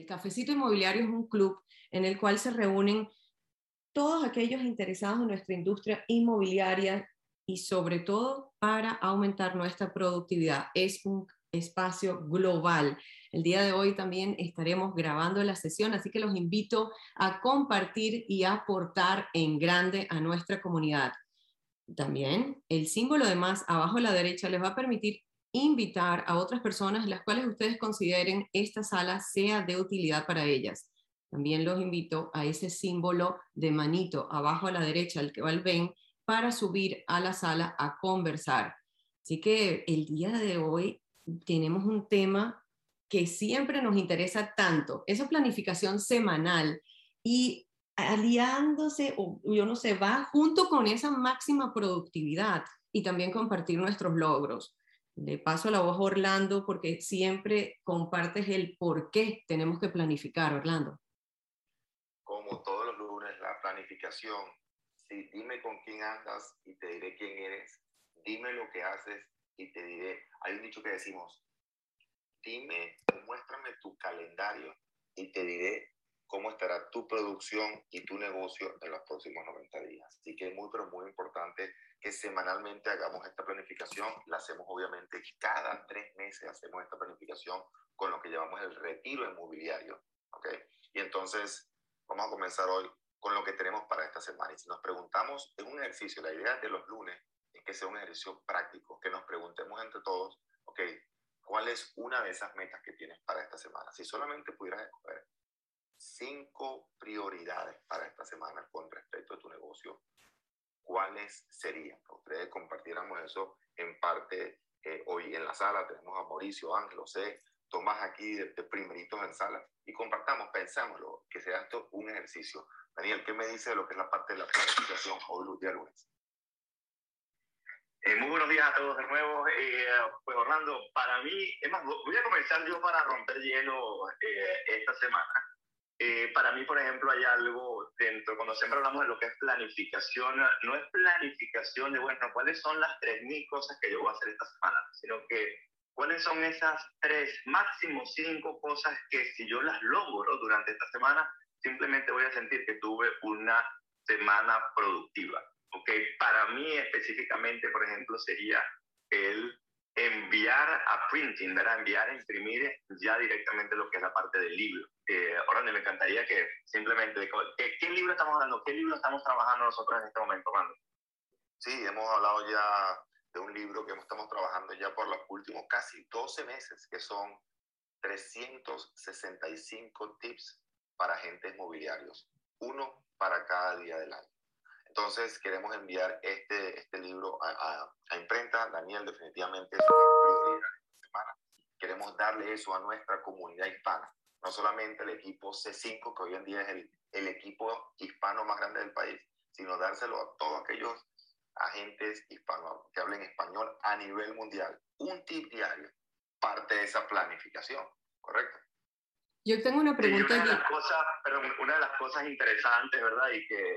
El Cafecito Inmobiliario es un club en el cual se reúnen todos aquellos interesados en nuestra industria inmobiliaria y sobre todo para aumentar nuestra productividad. Es un espacio global. El día de hoy también estaremos grabando la sesión, así que los invito a compartir y aportar en grande a nuestra comunidad. También el símbolo de más abajo a la derecha les va a permitir invitar a otras personas las cuales ustedes consideren esta sala sea de utilidad para ellas. También los invito a ese símbolo de manito abajo a la derecha, el que va al ven, para subir a la sala a conversar. Así que el día de hoy tenemos un tema que siempre nos interesa tanto, esa planificación semanal y aliándose, o yo no sé, va junto con esa máxima productividad y también compartir nuestros logros. Le paso la voz a Orlando porque siempre compartes el por qué tenemos que planificar, Orlando como todos los lunes, la planificación. Sí, dime con quién andas y te diré quién eres. Dime lo que haces y te diré. Hay un dicho que decimos, dime, muéstrame tu calendario y te diré cómo estará tu producción y tu negocio en los próximos 90 días. Así que es muy, pero muy importante que semanalmente hagamos esta planificación. La hacemos obviamente cada tres meses, hacemos esta planificación con lo que llamamos el retiro inmobiliario. ¿ok? Y entonces Vamos a comenzar hoy con lo que tenemos para esta semana. Y si nos preguntamos, es un ejercicio, la idea de los lunes es que sea un ejercicio práctico, que nos preguntemos entre todos, ok, ¿cuál es una de esas metas que tienes para esta semana? Si solamente pudieras escoger cinco prioridades para esta semana con respecto a tu negocio, ¿cuáles serían? Ustedes compartiéramos eso en parte eh, hoy en la sala. Tenemos a Mauricio, Ángel, José, Tomás aquí de, de primeritos en sala y compartamos, pensámoslo, que sea esto un ejercicio. Daniel, ¿qué me dice de lo que es la parte de la planificación hoy día lunes? Eh, muy buenos días a todos de nuevo. Eh, pues Orlando, para mí, es más, voy a comenzar yo para romper hielo eh, esta semana. para mí, por ejemplo, hay algo dentro, cuando siempre hablamos de lo que es planificación, no es planificación de, bueno, cuáles son las 3.000 cosas que yo voy a hacer esta semana, sino que ¿Cuáles son esas tres, máximo cinco cosas que si yo las logro durante esta semana, simplemente voy a sentir que tuve una semana productiva? ¿Ok? Para mí específicamente, por ejemplo, sería el enviar a printing, ¿verdad? Enviar a imprimir ya directamente lo que es la parte del libro. Eh, ahora me encantaría que simplemente, ¿qué, ¿qué, libro estamos hablando? ¿Qué libro estamos trabajando nosotros en este momento, Orlando? Sí, hemos hablado ya de un libro que estamos trabajando ya por los últimos casi 12 meses, que son 365 tips para agentes mobiliarios, uno para cada día del año. Entonces queremos enviar este, este libro a, a, imprenta. Daniel, definitivamente es una esta semana. Queremos darle eso a nuestra comunidad hispana, no solamente el equipo C5, que hoy en día es el, el equipo hispano más grande del país, sino dárselo a todos aquellos agentes hispanos que hablen español a nivel mundial. Un tip diario, parte de esa planificación, ¿correcto? Yo tengo una pregunta. una, de las cosas, pero una de las cosas interesantes, ¿verdad? Y que,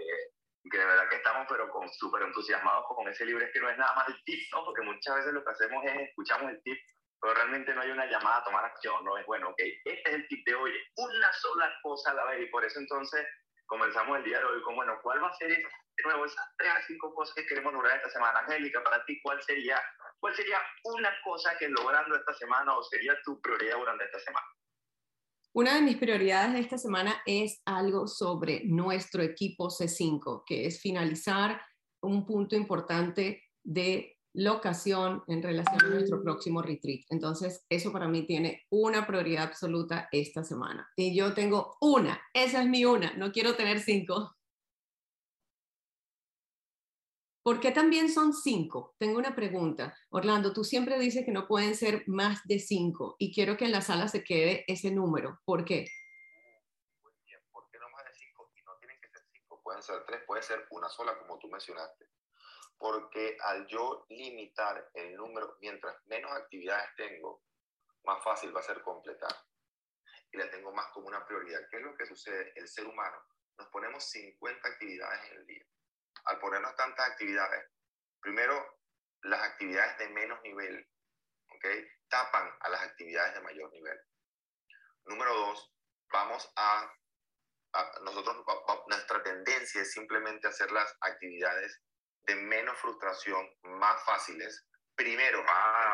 que de verdad que estamos pero con súper entusiasmados con ese libro es que no es nada más el tip, ¿no? Porque muchas veces lo que hacemos es escuchamos el tip, pero realmente no hay una llamada a tomar acción, ¿no? Es bueno, ok, este es el tip de hoy, una sola cosa a la vez y por eso entonces comenzamos el día de hoy con, bueno, ¿cuál va a ser esa, de nuevo esas tres a cinco cosas que queremos lograr esta semana? Angélica, para ti, ¿cuál sería, ¿cuál sería una cosa que logrando esta semana o sería tu prioridad durante esta semana? Una de mis prioridades de esta semana es algo sobre nuestro equipo C5, que es finalizar un punto importante de locación en relación a nuestro próximo retreat. Entonces, eso para mí tiene una prioridad absoluta esta semana. Y yo tengo una, esa es mi una, no quiero tener cinco. ¿Por qué también son cinco? Tengo una pregunta. Orlando, tú siempre dices que no pueden ser más de cinco y quiero que en la sala se quede ese número. ¿Por qué? Muy bien, ¿por qué no más de cinco? Y no tienen que ser cinco, pueden ser tres, puede ser una sola como tú mencionaste porque al yo limitar el número, mientras menos actividades tengo, más fácil va a ser completar. Y la tengo más como una prioridad. ¿Qué es lo que sucede? El ser humano, nos ponemos 50 actividades en el día. Al ponernos tantas actividades, primero, las actividades de menos nivel, ¿ok? Tapan a las actividades de mayor nivel. Número dos, vamos a, nosotros, nuestra tendencia es simplemente hacer las actividades de menos frustración, más fáciles, primero.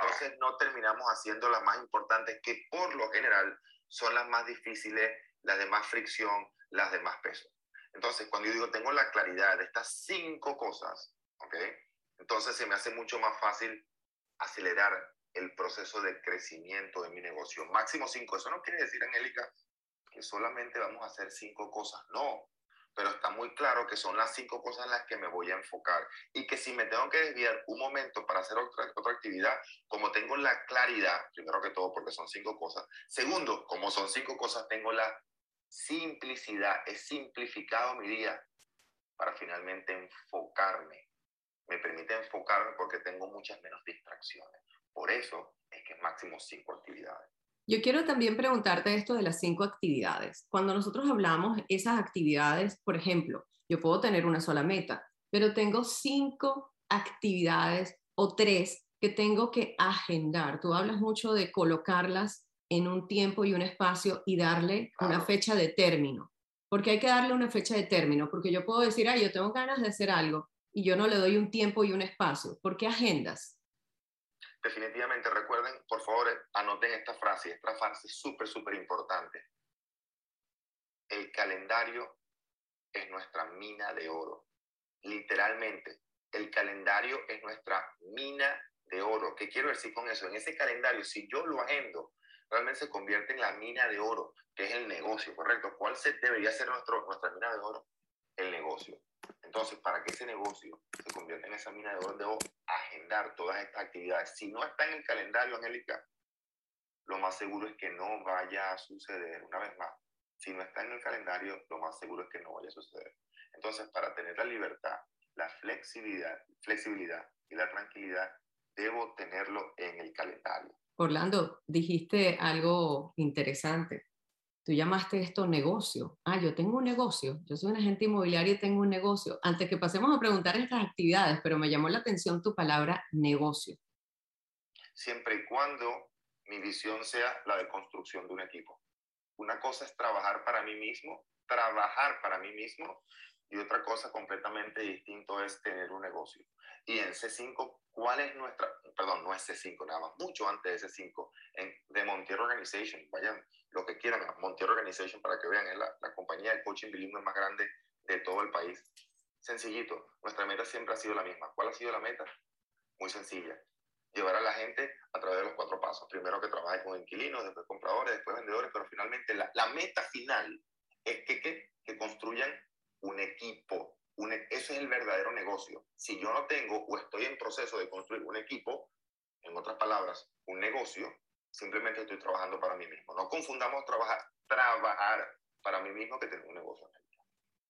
Entonces no terminamos haciendo las más importantes, que por lo general son las más difíciles, las de más fricción, las de más peso. Entonces, cuando yo digo tengo la claridad de estas cinco cosas, ¿ok? Entonces se me hace mucho más fácil acelerar el proceso de crecimiento de mi negocio. Máximo cinco. Eso no quiere decir, Angélica, que solamente vamos a hacer cinco cosas. No, pero está muy claro que son las cinco cosas en las que me voy a enfocar y que si me tengo que desviar un momento para hacer otra, otra actividad, como tengo la claridad, primero que todo porque son cinco cosas, segundo, como son cinco cosas, tengo la simplicidad, he simplificado mi día para finalmente enfocarme. Me permite enfocarme porque tengo muchas menos distracciones. Por eso es que máximo cinco actividades. Yo quiero también preguntarte esto de las cinco actividades. Cuando nosotros hablamos esas actividades, por ejemplo, yo puedo tener una sola meta, pero tengo cinco actividades o tres que tengo que agendar. Tú hablas mucho de colocarlas en un tiempo y un espacio y darle una fecha de término. Porque hay que darle una fecha de término, porque yo puedo decir, ah, yo tengo ganas de hacer algo y yo no le doy un tiempo y un espacio. ¿Por qué agendas? Definitivamente, recuerden, por favor, anoten esta frase, esta frase súper, súper importante. El calendario es nuestra mina de oro. Literalmente, el calendario es nuestra mina de oro. ¿Qué quiero decir con eso? En ese calendario, si yo lo agendo, realmente se convierte en la mina de oro, que es el negocio, ¿correcto? ¿Cuál se, debería ser nuestro, nuestra mina de oro? El negocio. Entonces, para que ese negocio se convierta en esa mina de oro, debo agendar todas estas actividades. Si no está en el calendario, Angélica, lo más seguro es que no vaya a suceder. Una vez más, si no está en el calendario, lo más seguro es que no vaya a suceder. Entonces, para tener la libertad, la flexibilidad, flexibilidad y la tranquilidad, debo tenerlo en el calendario. Orlando, dijiste algo interesante. Tú llamaste esto negocio. Ah, yo tengo un negocio. Yo soy un agente inmobiliario y tengo un negocio. Antes que pasemos a preguntar estas actividades, pero me llamó la atención tu palabra negocio. Siempre y cuando mi visión sea la de construcción de un equipo. Una cosa es trabajar para mí mismo, trabajar para mí mismo, y otra cosa completamente distinto es tener un negocio. Y en C5, ¿cuál es nuestra, perdón, no es C5 nada más, mucho antes de C5, en, de Montier Organization, vayan lo que quieran, Montier Organization para que vean, es la, la compañía de coaching bilingüe más grande de todo el país. Sencillito, nuestra meta siempre ha sido la misma. ¿Cuál ha sido la meta? Muy sencilla. Llevar a la gente a través de los cuatro pasos. Primero que trabaje con inquilinos, después compradores, después vendedores, pero finalmente la, la meta final es que, que, que construyan un equipo. Un, e, eso es el verdadero negocio. Si yo no tengo o estoy en proceso de construir un equipo, en otras palabras, un negocio, simplemente estoy trabajando para mí mismo. No confundamos trabajar, trabajar para mí mismo que tener un negocio. O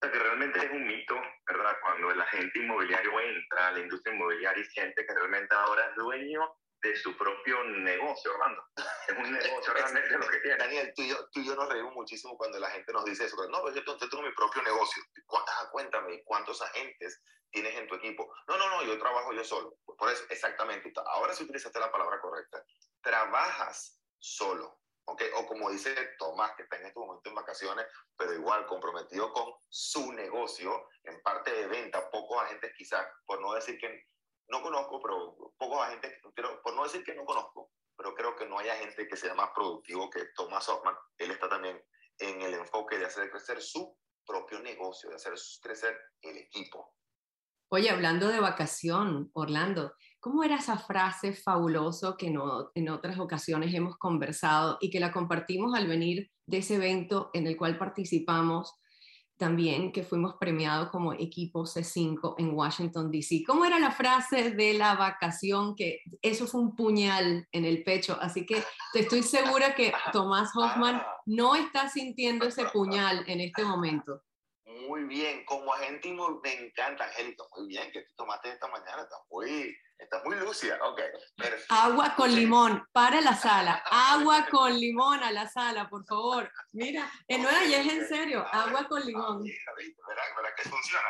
sea, que realmente es un mito, ¿verdad? Cuando el agente inmobiliario entra a la industria inmobiliaria y siente que realmente ahora es dueño de su propio negocio, Orlando. Es un negocio realmente lo que tiene. Daniel, tú y, yo, tú y yo nos reímos muchísimo cuando la gente nos dice eso. No, pero yo, tengo mi propio negocio. cuéntame, ¿cuántos agentes tienes en tu equipo? No, no, no, yo trabajo yo solo. Por eso, exactamente. Ahora sí utilizaste la palabra correcta. Trabajas solo. ¿okay? O como dice Tomás, que está en este momento en vacaciones, pero igual comprometido con su negocio, en parte de venta, pocos agentes quizás, por no decir que no conozco, pero pocos agentes, pero por no decir que no conozco, pero creo que no haya gente que sea más productivo que Thomas Hoffman. Él está también en el enfoque de hacer crecer su propio negocio, de hacer crecer el equipo. Oye, hablando de vacación, Orlando, ¿cómo era esa frase fabuloso que no, en otras ocasiones hemos conversado y que la compartimos al venir de ese evento en el cual participamos también que fuimos premiados como equipo C5 en Washington, D.C. ¿Cómo era la frase de la vacación? Que eso fue un puñal en el pecho, así que te estoy segura que Tomás Hoffman ah. no está sintiendo ese puñal en este momento. Muy bien, como agente me encanta, Angélica, muy bien que tú tomaste esta mañana, está muy, está muy lúcida, ok. Agua con limón, para la sala, agua con limón a la sala, por favor. Mira, en Nueva y es en serio, agua con limón. Verá, verá que funciona,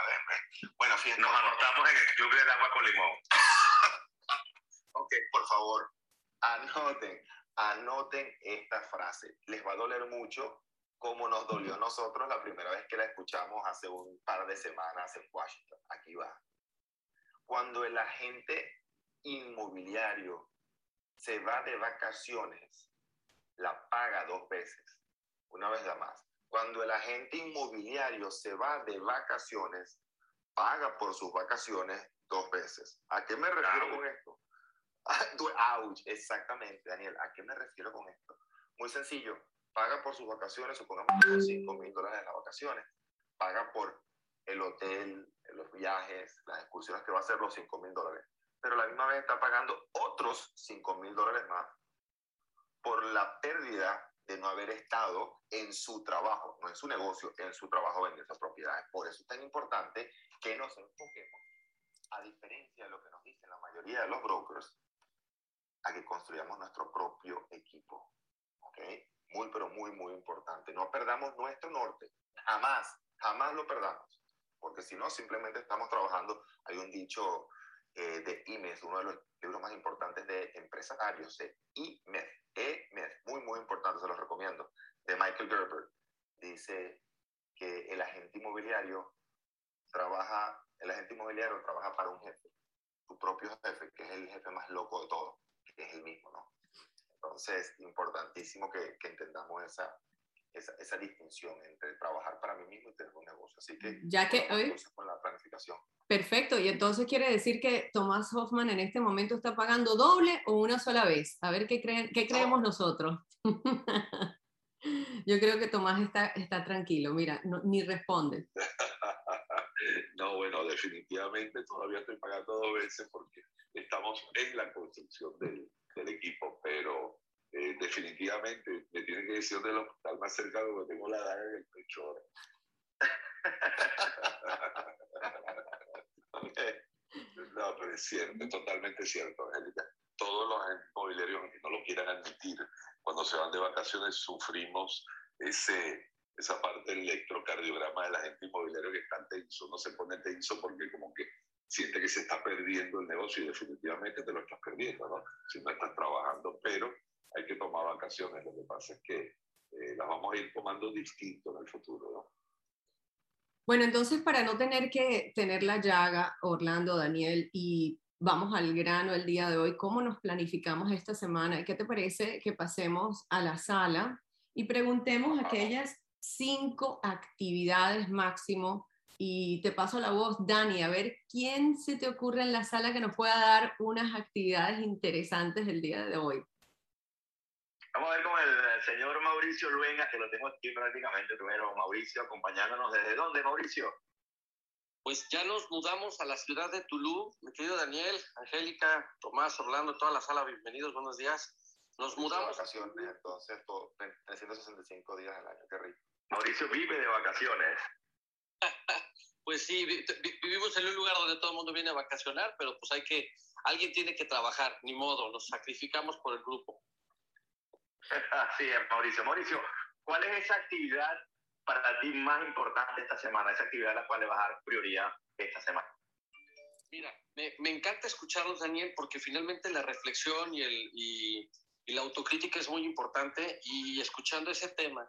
Bueno, fíjense. Nos anotamos en el club del agua con limón. ok, por favor, anoten, anoten esta frase. Les va a doler mucho, como nos dolió a nosotros la primera vez que la escuchamos hace un par de semanas en Washington. Aquí va. Cuando el agente inmobiliario se va de vacaciones, la paga dos veces, una vez la más. Cuando el agente inmobiliario se va de vacaciones, paga por sus vacaciones dos veces. ¿A qué me refiero con esto? Ouch, exactamente, Daniel. ¿A qué me refiero con esto? Muy sencillo. Paga por sus vacaciones, supongamos que son 5 mil dólares en las vacaciones. Paga por el hotel, los viajes, las excursiones que va a hacer los 5 mil dólares. Pero la misma vez está pagando otros 5 mil dólares más por la pérdida de no haber estado en su trabajo, no en su negocio, en su trabajo vendiendo propiedades. Por eso es tan importante que nos enfoquemos, a diferencia de lo que nos dicen la mayoría de los brokers, a que construyamos nuestro propio equipo. ¿Ok? Muy, pero muy, muy importante. No perdamos nuestro norte. Jamás, jamás lo perdamos. Porque si no, simplemente estamos trabajando. Hay un dicho eh, de IMES, uno de los libros más importantes de empresarios, de E-MES, muy, muy importante, se los recomiendo, de Michael Gerber. Dice que el agente inmobiliario trabaja, el agente inmobiliario trabaja para un jefe, su propio jefe, que es el jefe más loco de todo, que es el mismo, ¿no? Entonces, importantísimo que, que entendamos esa, esa, esa, distinción entre trabajar para mí mismo y tener un negocio. Así que, ya que hoy, con la planificación. Perfecto, y entonces quiere decir que Tomás Hoffman en este momento está pagando doble o una sola vez. A ver qué, creen, qué creemos nosotros. Yo creo que Tomás está, está tranquilo, mira, no, ni responde. no, bueno, definitivamente todavía estoy pagando dos veces porque estamos en la construcción del, del equipo, pero eh, definitivamente me tienen que decir del hospital más cercano porque tengo la daga en el pecho ahora. no, pero es cierto, es totalmente cierto, Angélica. Todos los inmobiliarios, aunque no lo quieran admitir, cuando se van de vacaciones sufrimos ese, esa parte del electrocardiograma de la gente inmobiliaria que está tenso, no se pone tenso porque como que siente que se está perdiendo el negocio y definitivamente te lo estás perdiendo, ¿no? Si no estás trabajando, pero hay que tomar vacaciones. Lo que pasa es que las vamos a ir tomando distinto en el futuro, ¿no? Bueno, entonces para no tener que tener la llaga, Orlando, Daniel, y vamos al grano el día de hoy, ¿cómo nos planificamos esta semana? ¿Qué te parece que pasemos a la sala y preguntemos aquellas cinco actividades máximo? Y te paso la voz, Dani, a ver quién se te ocurre en la sala que nos pueda dar unas actividades interesantes el día de hoy. Vamos a ver con el señor Mauricio Luengas, que lo tengo aquí prácticamente primero. Mauricio, acompañándonos. ¿Desde dónde, Mauricio? Pues ya nos mudamos a la ciudad de Tulum. Mi querido Daniel, Angélica, Tomás, Orlando, toda la sala, bienvenidos, buenos días. Nos mudamos. vacaciones, entonces, 365 días al año, qué rico. Mauricio vive de vacaciones. pues sí, vivimos en un lugar donde todo el mundo viene a vacacionar, pero pues hay que, alguien tiene que trabajar, ni modo, nos sacrificamos por el grupo. Así es, Mauricio. Mauricio, ¿cuál es esa actividad para ti más importante esta semana? Esa actividad a la cual le vas a dar prioridad esta semana. Mira, me, me encanta escucharlos, Daniel, porque finalmente la reflexión y, el, y, y, la autocrítica es muy importante y escuchando ese tema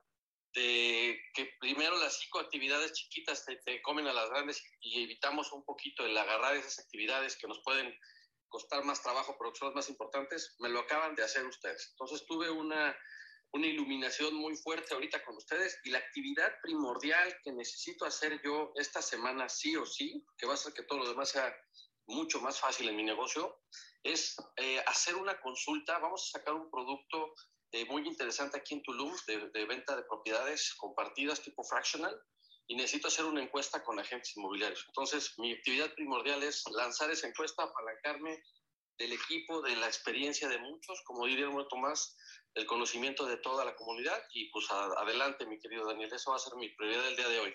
de que primero las cinco actividades chiquitas te, te comen a las grandes y evitamos un poquito el agarrar esas actividades que nos pueden costar más trabajo, las más importantes, me lo acaban de hacer ustedes. Entonces tuve una, una iluminación muy fuerte ahorita con ustedes y la actividad primordial que necesito hacer yo esta semana sí o sí, que va a hacer que todo lo demás sea mucho más fácil en mi negocio, es eh, hacer una consulta. Vamos a sacar un producto eh, muy interesante aquí en Tulum de, venta de propiedades compartidas tipo fractional y necesito hacer una encuesta con agentes inmobiliarios. Entonces, mi actividad primordial es lanzar esa encuesta, apalancarme del equipo, de la experiencia de muchos, como diría Tomás, del conocimiento de toda la comunidad y pues adelante, mi querido Daniel, eso va a ser mi prioridad del día de hoy,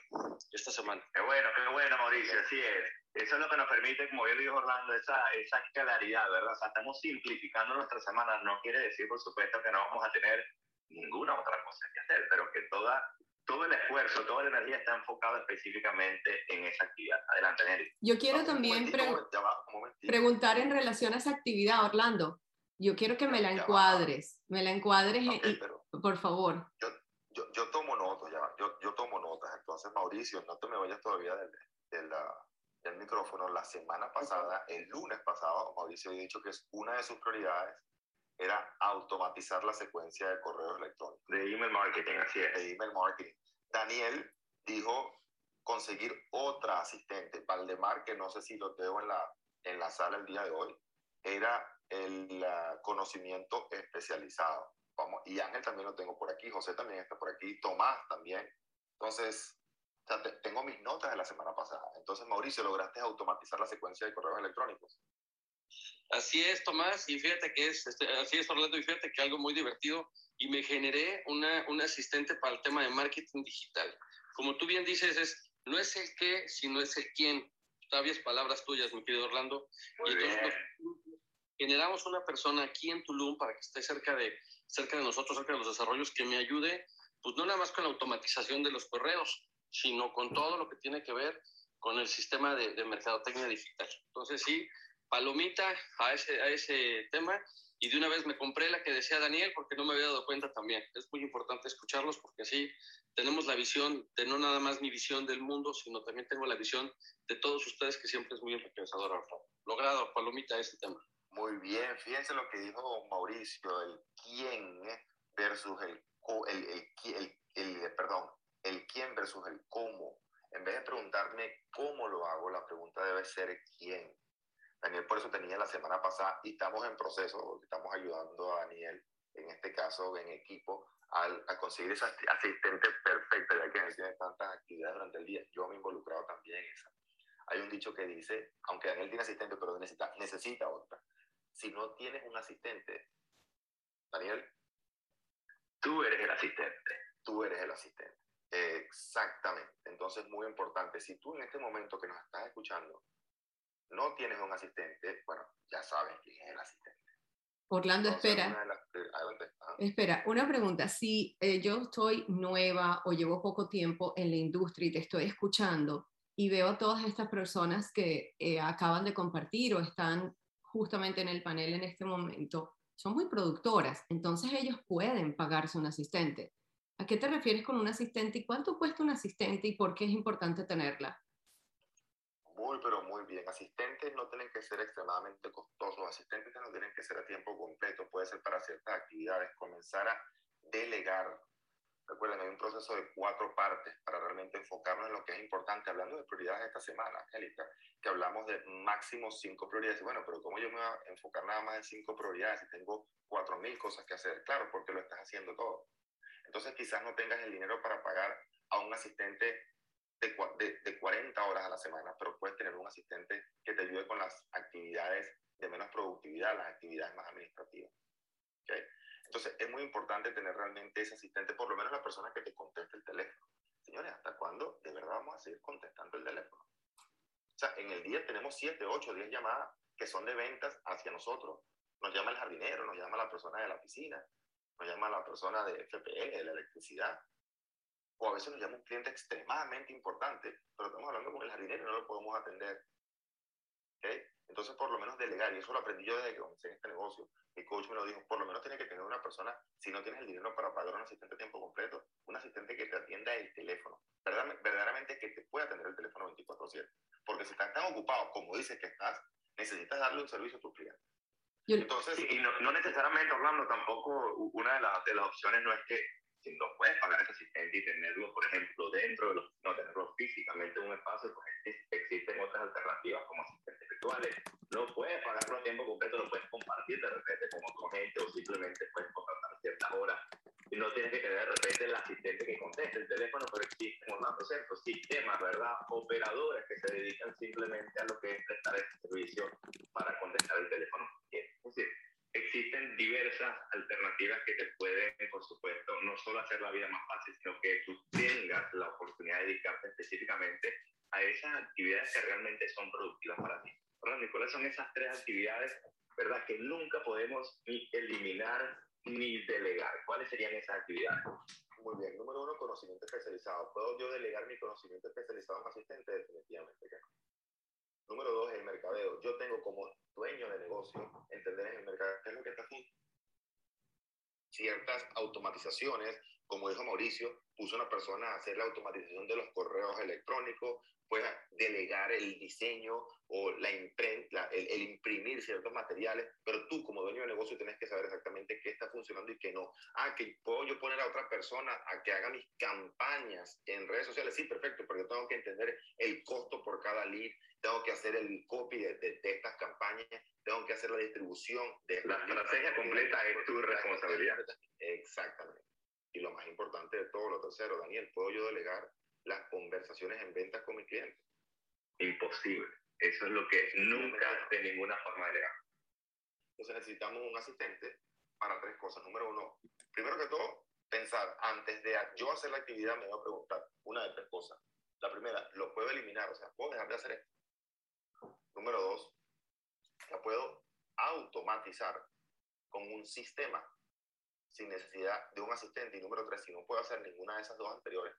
esta semana. Qué bueno, qué bueno, Mauricio, así es. Eso es lo que nos permite, como bien dijo Orlando, esa, esa claridad, ¿verdad? O sea, estamos simplificando nuestra semana, no quiere decir, por supuesto, que no vamos a tener ninguna otra cosa que hacer, pero que toda todo el esfuerzo, toda la energía está enfocada específicamente en esa actividad. Adelante, Nelly. Yo quiero también pre preguntar en relación a esa actividad, Orlando. Yo quiero que me la encuadres, me la encuadres, okay, por favor. Yo, yo, yo tomo notas, ya, yo, yo tomo notas. Entonces, Mauricio, no te me vayas todavía del, del, del micrófono. La semana pasada, el lunes pasado, Mauricio había dicho que es una de sus prioridades era automatizar la secuencia de correos electrónicos. De email marketing, así es. De email marketing. Daniel dijo conseguir otra asistente. Valdemar, que no sé si lo tengo en la, en la sala el día de hoy, era el conocimiento especializado. Y Ángel también lo tengo por aquí, José también está por aquí, Tomás también. Entonces, tengo mis notas de la semana pasada. Entonces, Mauricio, lograste automatizar la secuencia de correos electrónicos. Así es, Tomás, y fíjate que es, este, así es, Orlando, y fíjate que algo muy divertido, y me generé una, un asistente para el tema de marketing digital. Como tú bien dices, es, no es el qué, sino es el quién. Sabias palabras tuyas, mi querido Orlando. Muy y entonces bien. nos- generamos una persona aquí en Tulum para que esté cerca de, cerca de nosotros, cerca de los desarrollos, que me ayude, pues no nada más con la automatización de los correos, sino con todo lo que tiene que ver con el sistema de, de mercadotecnia digital. Entonces sí, palomita a ese, a ese tema y de una vez me compré la que decía Daniel porque no me había dado cuenta también. Es muy importante escucharlos porque así tenemos la visión de no nada más mi visión del mundo, sino también tengo la visión de todos ustedes que siempre es muy enriquecedora. Logrado, palomita, este tema. Muy bien, fíjense lo que dijo Mauricio, el quién versus el, el, el, el- perdón, el quién versus el cómo. En vez de preguntarme cómo lo hago, la pregunta debe ser quién. Daniel por eso tenía la semana pasada y estamos en proceso, estamos ayudando a Daniel, en este caso en equipo, al- a conseguir esa asistente perfecta, ya que él tiene tantas actividades durante el día. Yo me he involucrado también en esa. Hay un dicho que dice, aunque Daniel tiene asistente, pero necesita, necesita otra. Si no tienes un asistente, Daniel, Tú eres el asistente. tú eres el asistente. Exactamente. Entonces, muy importante. Si tú en este momento que nos estás escuchando no tienes un asistente, bueno, ya sabes quién es el asistente. Orlando, Entonces, espera. una las-. Espera, una pregunta. Si eh, yo estoy nueva o llevo poco tiempo en la industria y te estoy escuchando y veo a todas estas personas que eh, acaban de compartir o están justamente en el panel en este momento, son muy productoras, entonces ellos pueden pagarse un asistente. ¿A qué te refieres con un asistente y cuánto cuesta un asistente y por qué es importante tenerla? Muy, pero muy bien. Asistentes no tienen que ser extremadamente costosos. Asistentes no tienen que ser a tiempo completo. Puede ser para ciertas actividades. Comenzar a delegar. Recuerden, hay un proceso de cuatro partes para realmente enfocarnos en lo que es importante. Hablando de prioridades esta semana, Angélica, que hablamos de máximo cinco prioridades. Bueno, pero ¿cómo yo me voy a enfocar nada más en cinco prioridades si tengo cuatro mil cosas que hacer? Claro, porque lo estás haciendo todo. Entonces quizás no tengas el dinero para pagar a un asistente de, de, de 40 horas a la semana, pero puedes tener un asistente que te ayude con las actividades de menos productividad, las actividades más administrativas. ¿ok? Entonces, es muy importante tener realmente ese asistente, por lo menos la persona que te conteste el teléfono. Señores, ¿hasta cuándo de verdad vamos a seguir contestando el teléfono? O sea, en el día tenemos 7, 8, 10 llamadas que son de ventas hacia nosotros. Nos llama el jardinero, nos llama la persona de la piscina, nos llama la persona de FPL, de la electricidad, o a veces nos llama un cliente extremadamente importante, pero estamos hablando con el jardinero y no lo podemos atender. ¿ok? Entonces, por lo menos delegar, y eso lo aprendí yo desde que comencé en este negocio. Mi coach me lo dijo, por lo menos tiene que tener una persona, si no tienes el dinero para pagar a un asistente a tiempo completo, un asistente que te atienda el teléfono, verdad- verdaderamente que te pueda atender el teléfono 24/7. Porque si estás tan ocupado como dices que estás, necesitas darle un servicio a tus clientes. Entonces, Sí, y no, no necesariamente, Orlando, tampoco una de, las de las opciones no es que no puedes pagar ese asistente y tenerlo, por ejemplo, dentro de los, no tenerlo físicamente en un espacio, pues ex- existen otras alternativas como asistentes virtuales. No puedes pagarlo a tiempo completo, lo puedes compartir de repente con otra gente o simplemente puedes contratar ciertas horas. Y no tienes que tener de repente el asistente que conteste el teléfono, pero existen, Orlando, ¿cierto? Sistemas, ¿verdad? Operadores que se dedican simplemente a lo que es prestar ese servicio para contestar el teléfono. Es decir, existen diversas alternativas que te pueden, por supuesto, no solo hacer la vida más fácil, sino que tú tengas la oportunidad de dedicarte específicamente a esas actividades que realmente son productivas para ti. Orlando, ¿y cuáles son esas tres actividades, verdad, que nunca podemos ni eliminar ni delegar? ¿Cuáles serían esas actividades? Muy bien. Número uno, conocimiento especializado. ¿Puedo yo delegar mi conocimiento especializado a un asistente? Definitivamente que no. Número dos, el mercadeo. Yo tengo como dueño de negocio entender en el mercado qué es lo que está. Ciertas automatizaciones como dijo Mauricio, puso una persona a hacer la automatización de los correos electrónicos, pueda delegar el diseño o la imprenta, el, el, imprimir ciertos materiales, pero tú como dueño de negocio tienes que saber exactamente qué está funcionando y qué no. Ah, que puedo yo poner a otra persona a que haga mis campañas en redes sociales. Sí, perfecto, pero yo tengo que entender el costo por cada lead, tengo que hacer el copy de, de, de estas campañas, tengo que hacer la distribución de... La estrategia completa es tu responsabilidad. Exactamente. Y lo más importante de todo, lo tercero, Daniel, ¿puedo yo delegar las conversaciones en ventas con mi cliente? Imposible. Eso es lo que nunca de ninguna forma delegar. Entonces necesitamos un asistente para tres cosas. Número uno, primero que todo, pensar, antes de yo hacer la actividad, me voy a preguntar una de tres cosas. La primera, ¿lo puedo eliminar? O sea, ¿puedo dejar de hacer esto? Número dos, la puedo automatizar con un sistema sin necesidad de un asistente. Y número tres, si no puedo hacer ninguna de esas dos anteriores,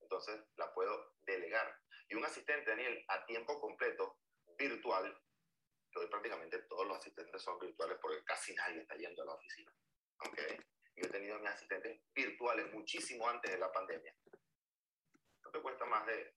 entonces la puedo delegar. Y un asistente, Daniel, a tiempo completo, virtual, que hoy prácticamente todos los asistentes son virtuales porque casi nadie está yendo a la oficina. Okay. Yo he tenido mis asistentes virtuales muchísimo antes de la pandemia. No te cuesta más de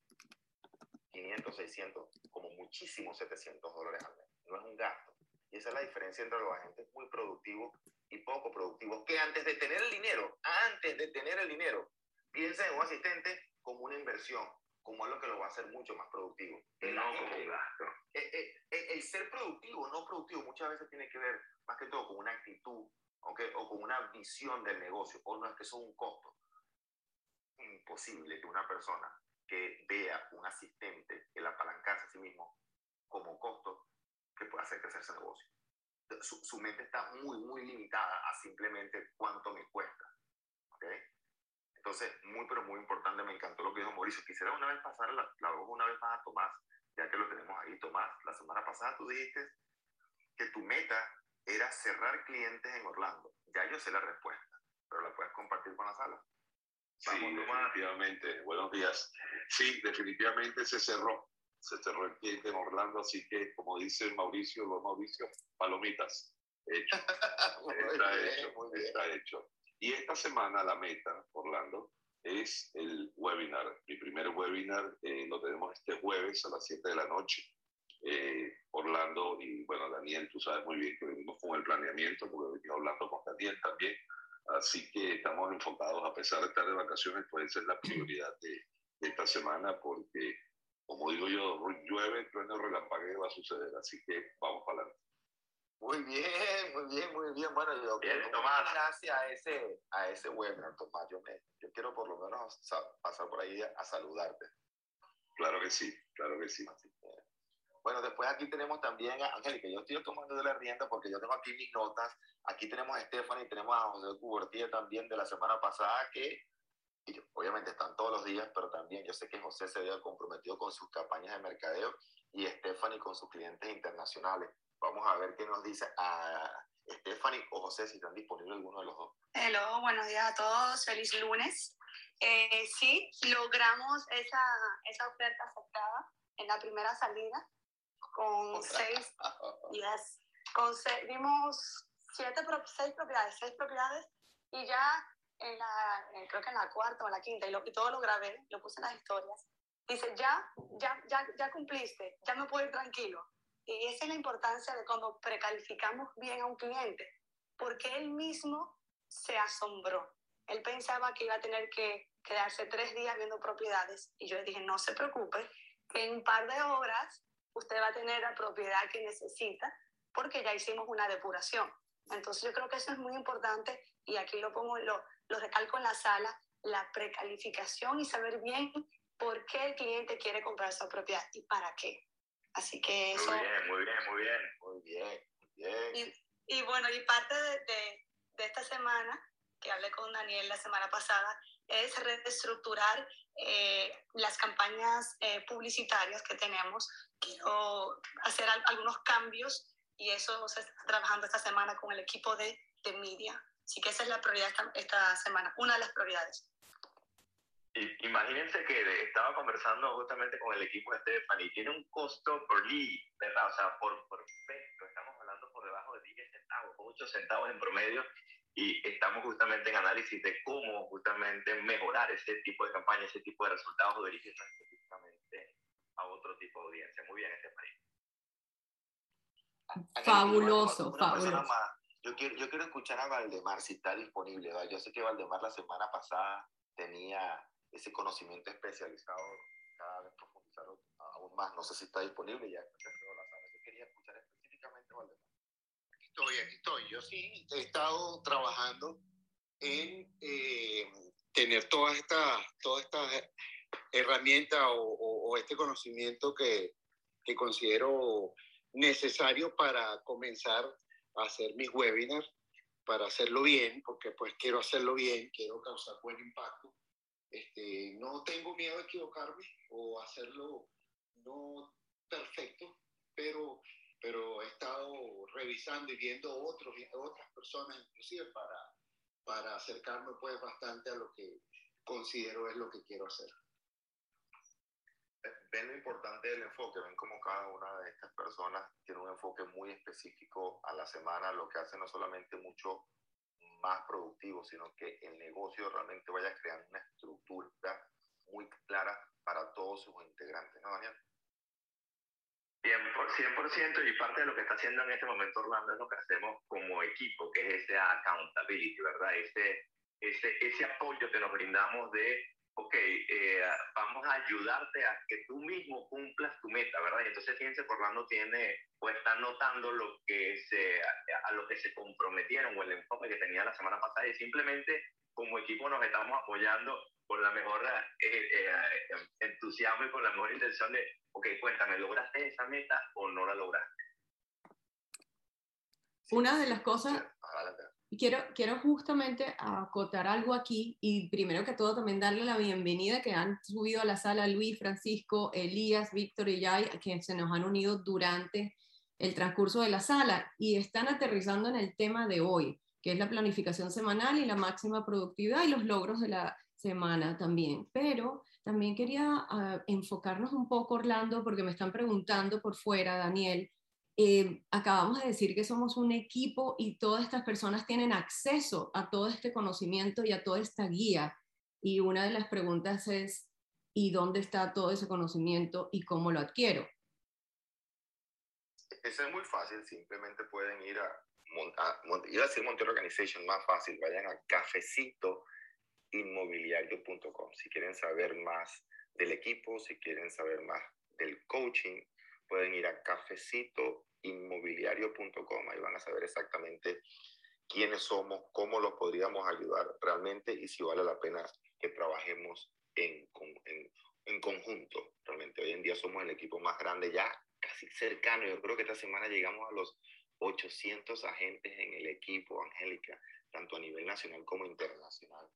500, 600, como muchísimo 700 dólares al mes. No es un gasto. Y esa es la diferencia entre los agentes muy productivos y poco productivos, que antes de tener el dinero, antes de tener el dinero, piensa en un asistente como una inversión, como algo que lo va a hacer mucho más productivo. El, no como un gasto. El, el, el, ser productivo, no productivo, muchas veces tiene que ver más que todo con una actitud ¿okay? o con una visión del negocio, o no es que eso es un costo. Imposible que una persona que vea un asistente, el apalancarse a sí mismo como costo, que pueda hacer crecer ese negocio. Su, su, mente está muy, muy limitada a simplemente cuánto me cuesta. ¿okay? Entonces, muy, pero muy importante, me encantó lo que dijo Mauricio. Quisiera una vez pasar la, la voz una vez más a Tomás, ya que lo tenemos ahí. Tomás, la semana pasada tú dijiste que tu meta era cerrar clientes en Orlando. Ya yo sé la respuesta, pero la puedes compartir con la sala. Sí, definitivamente. Buenos días. Sí, definitivamente se cerró. Se cerró el cliente en Orlando, así que, como dice Mauricio, los Mauricio, palomitas. Hecho. está bien, hecho. Está hecho. Y esta semana la meta, Orlando, es el webinar. Mi primer webinar eh, lo tenemos este jueves a las 7 de la noche. Eh, Orlando y, bueno, Daniel, tú sabes muy bien que venimos con el planeamiento, porque venimos hablando con Daniel también. Así que estamos enfocados, a pesar de estar de vacaciones, puede ser la prioridad de, de esta semana, porque, como digo yo, llueve, trueno, relampagueo va a suceder. Así que vamos para adelante. Muy bien, muy bien, muy bien. Bueno, yo bien, quiero Tomás. gracias a ese, a ese webinar, Tomás. Yo, me, yo quiero por lo menos pasar por ahí a, a saludarte. Claro que sí, claro que sí. Así que, bueno, después aquí tenemos también a Angélica. Yo estoy tomando de la rienda porque yo tengo aquí mis notas. Aquí tenemos a Stephanie y tenemos a José Cubertía también de la semana pasada que y obviamente están todos los días, pero también yo sé que José se había comprometido con sus campañas de mercadeo y Stephanie con sus clientes internacionales. Vamos a ver qué nos dice a Stephanie o José si están disponibles alguno de los dos. Hello, buenos días a todos, feliz lunes. Eh, sí, logramos esa, esa oferta aceptada en la primera salida con seis, yes, con seis, dimos siete, seis propiedades, seis propiedades y ya en la, creo que en la cuarta o en la quinta, y, lo, y todo lo grabé, lo puse en las historias, dice, ya, ya, ya, ya cumpliste, ya me puedo ir tranquilo. Y esa es la importancia de cuando precalificamos bien a un cliente, porque él mismo se asombró. Él pensaba que iba a tener que quedarse tres días viendo propiedades y yo le dije, no se preocupe, que en un par de horas usted va a tener la propiedad que necesita porque ya hicimos una depuración. Entonces yo creo que eso es muy importante y aquí lo pongo, lo, lo recalco en la sala, la precalificación y saber bien por qué el cliente quiere comprar esa propiedad y para qué. Así que eso... Muy bien, muy bien, muy bien. Muy bien. Y, y bueno, y parte de, de, de, esta semana, que hablé con Daniel la semana pasada, es reestructurar eh, las campañas eh, publicitarias que tenemos. Quiero hacer al, algunos cambios y eso se está trabajando esta semana con el equipo de, de media. Así que esa es la prioridad esta, esta semana, una de las prioridades. Imagínense que estaba conversando justamente con el equipo de Stephanie, tiene un costo por lead, ¿verdad? O sea, por, por estamos hablando por debajo de 10 centavos, 8 centavos en promedio, y estamos justamente en análisis de cómo justamente mejorar ese tipo de campaña, ese tipo de resultados o dirigirnos específicamente a otro tipo de audiencia. Muy bien, este país. Fabuloso, fabuloso. Yo quiero, yo quiero escuchar a Valdemar si está disponible. Yo sé que Valdemar la semana pasada tenía ese conocimiento especializado, cada vez profundizarlo aún más. No sé si está disponible ya. Yo quería escuchar específicamente a Valdemar. Estoy, aquí estoy. Yo sí he estado trabajando en eh, tener todas estas toda esta herramientas o, o, este conocimiento que, que considero necesario para comenzar hacer mis webinars, para hacerlo bien, porque pues quiero hacerlo bien, quiero causar buen impacto. Este, no tengo miedo de equivocarme o hacerlo no perfecto, pero, pero he estado revisando y viendo otros, otras personas inclusive para, para acercarme pues bastante a lo que considero es lo que quiero hacer ven lo importante del enfoque, ven como cada una de estas personas tiene un enfoque muy específico a la semana, lo que hace no solamente mucho más productivo, sino que el negocio realmente vaya creando una estructura muy clara para todos sus integrantes, ¿no, Daniel? 100% y parte de lo que está haciendo en este momento Orlando es lo que hacemos como equipo, que es ese accountability, ¿verdad? Ese, ese, ese apoyo que nos brindamos de ok, eh, vamos a ayudarte a que tú mismo cumplas tu meta, ¿verdad? Y entonces fíjense, Orlando tiene, o está notando lo que se, a, lo que se comprometieron o el enfoque que tenía la semana pasada y simplemente como equipo nos estamos apoyando con la mejor eh, eh, entusiasmo y con la mejor intención de, ok, cuéntame, ¿lograste esa meta o no la lograste? Una de las cosas quiero, quiero justamente acotar algo aquí y primero que todo también darle la bienvenida que han subido a la sala Luis, Francisco, Elías, Víctor y Yay, que se nos han unido durante el transcurso de la sala y están aterrizando en el tema de hoy, que es la planificación semanal y la máxima productividad y los logros de la semana también. Pero también quería uh, enfocarnos un poco, Orlando, porque me están preguntando por fuera, Daniel, eh, acabamos de decir que somos un equipo y todas estas personas tienen acceso a todo este conocimiento y a toda esta guía. Y una de las preguntas es, ¿y dónde está todo ese conocimiento y cómo lo adquiero? Eso es muy fácil, simplemente pueden ir a, a, ir a decir Monterrey Organization, más fácil, vayan a cafecitoinmobiliario.com si quieren saber más del equipo, si quieren saber más del coaching, pueden ir a cafecitoinmobiliario.com, ahí van a saber exactamente quiénes somos, cómo los podríamos ayudar realmente y si vale la pena que trabajemos en, en, en conjunto. Realmente hoy en día somos el equipo más grande ya casi cercano. Yo creo que esta semana llegamos a los 800 agentes en el equipo, Angélica, tanto a nivel nacional como internacional.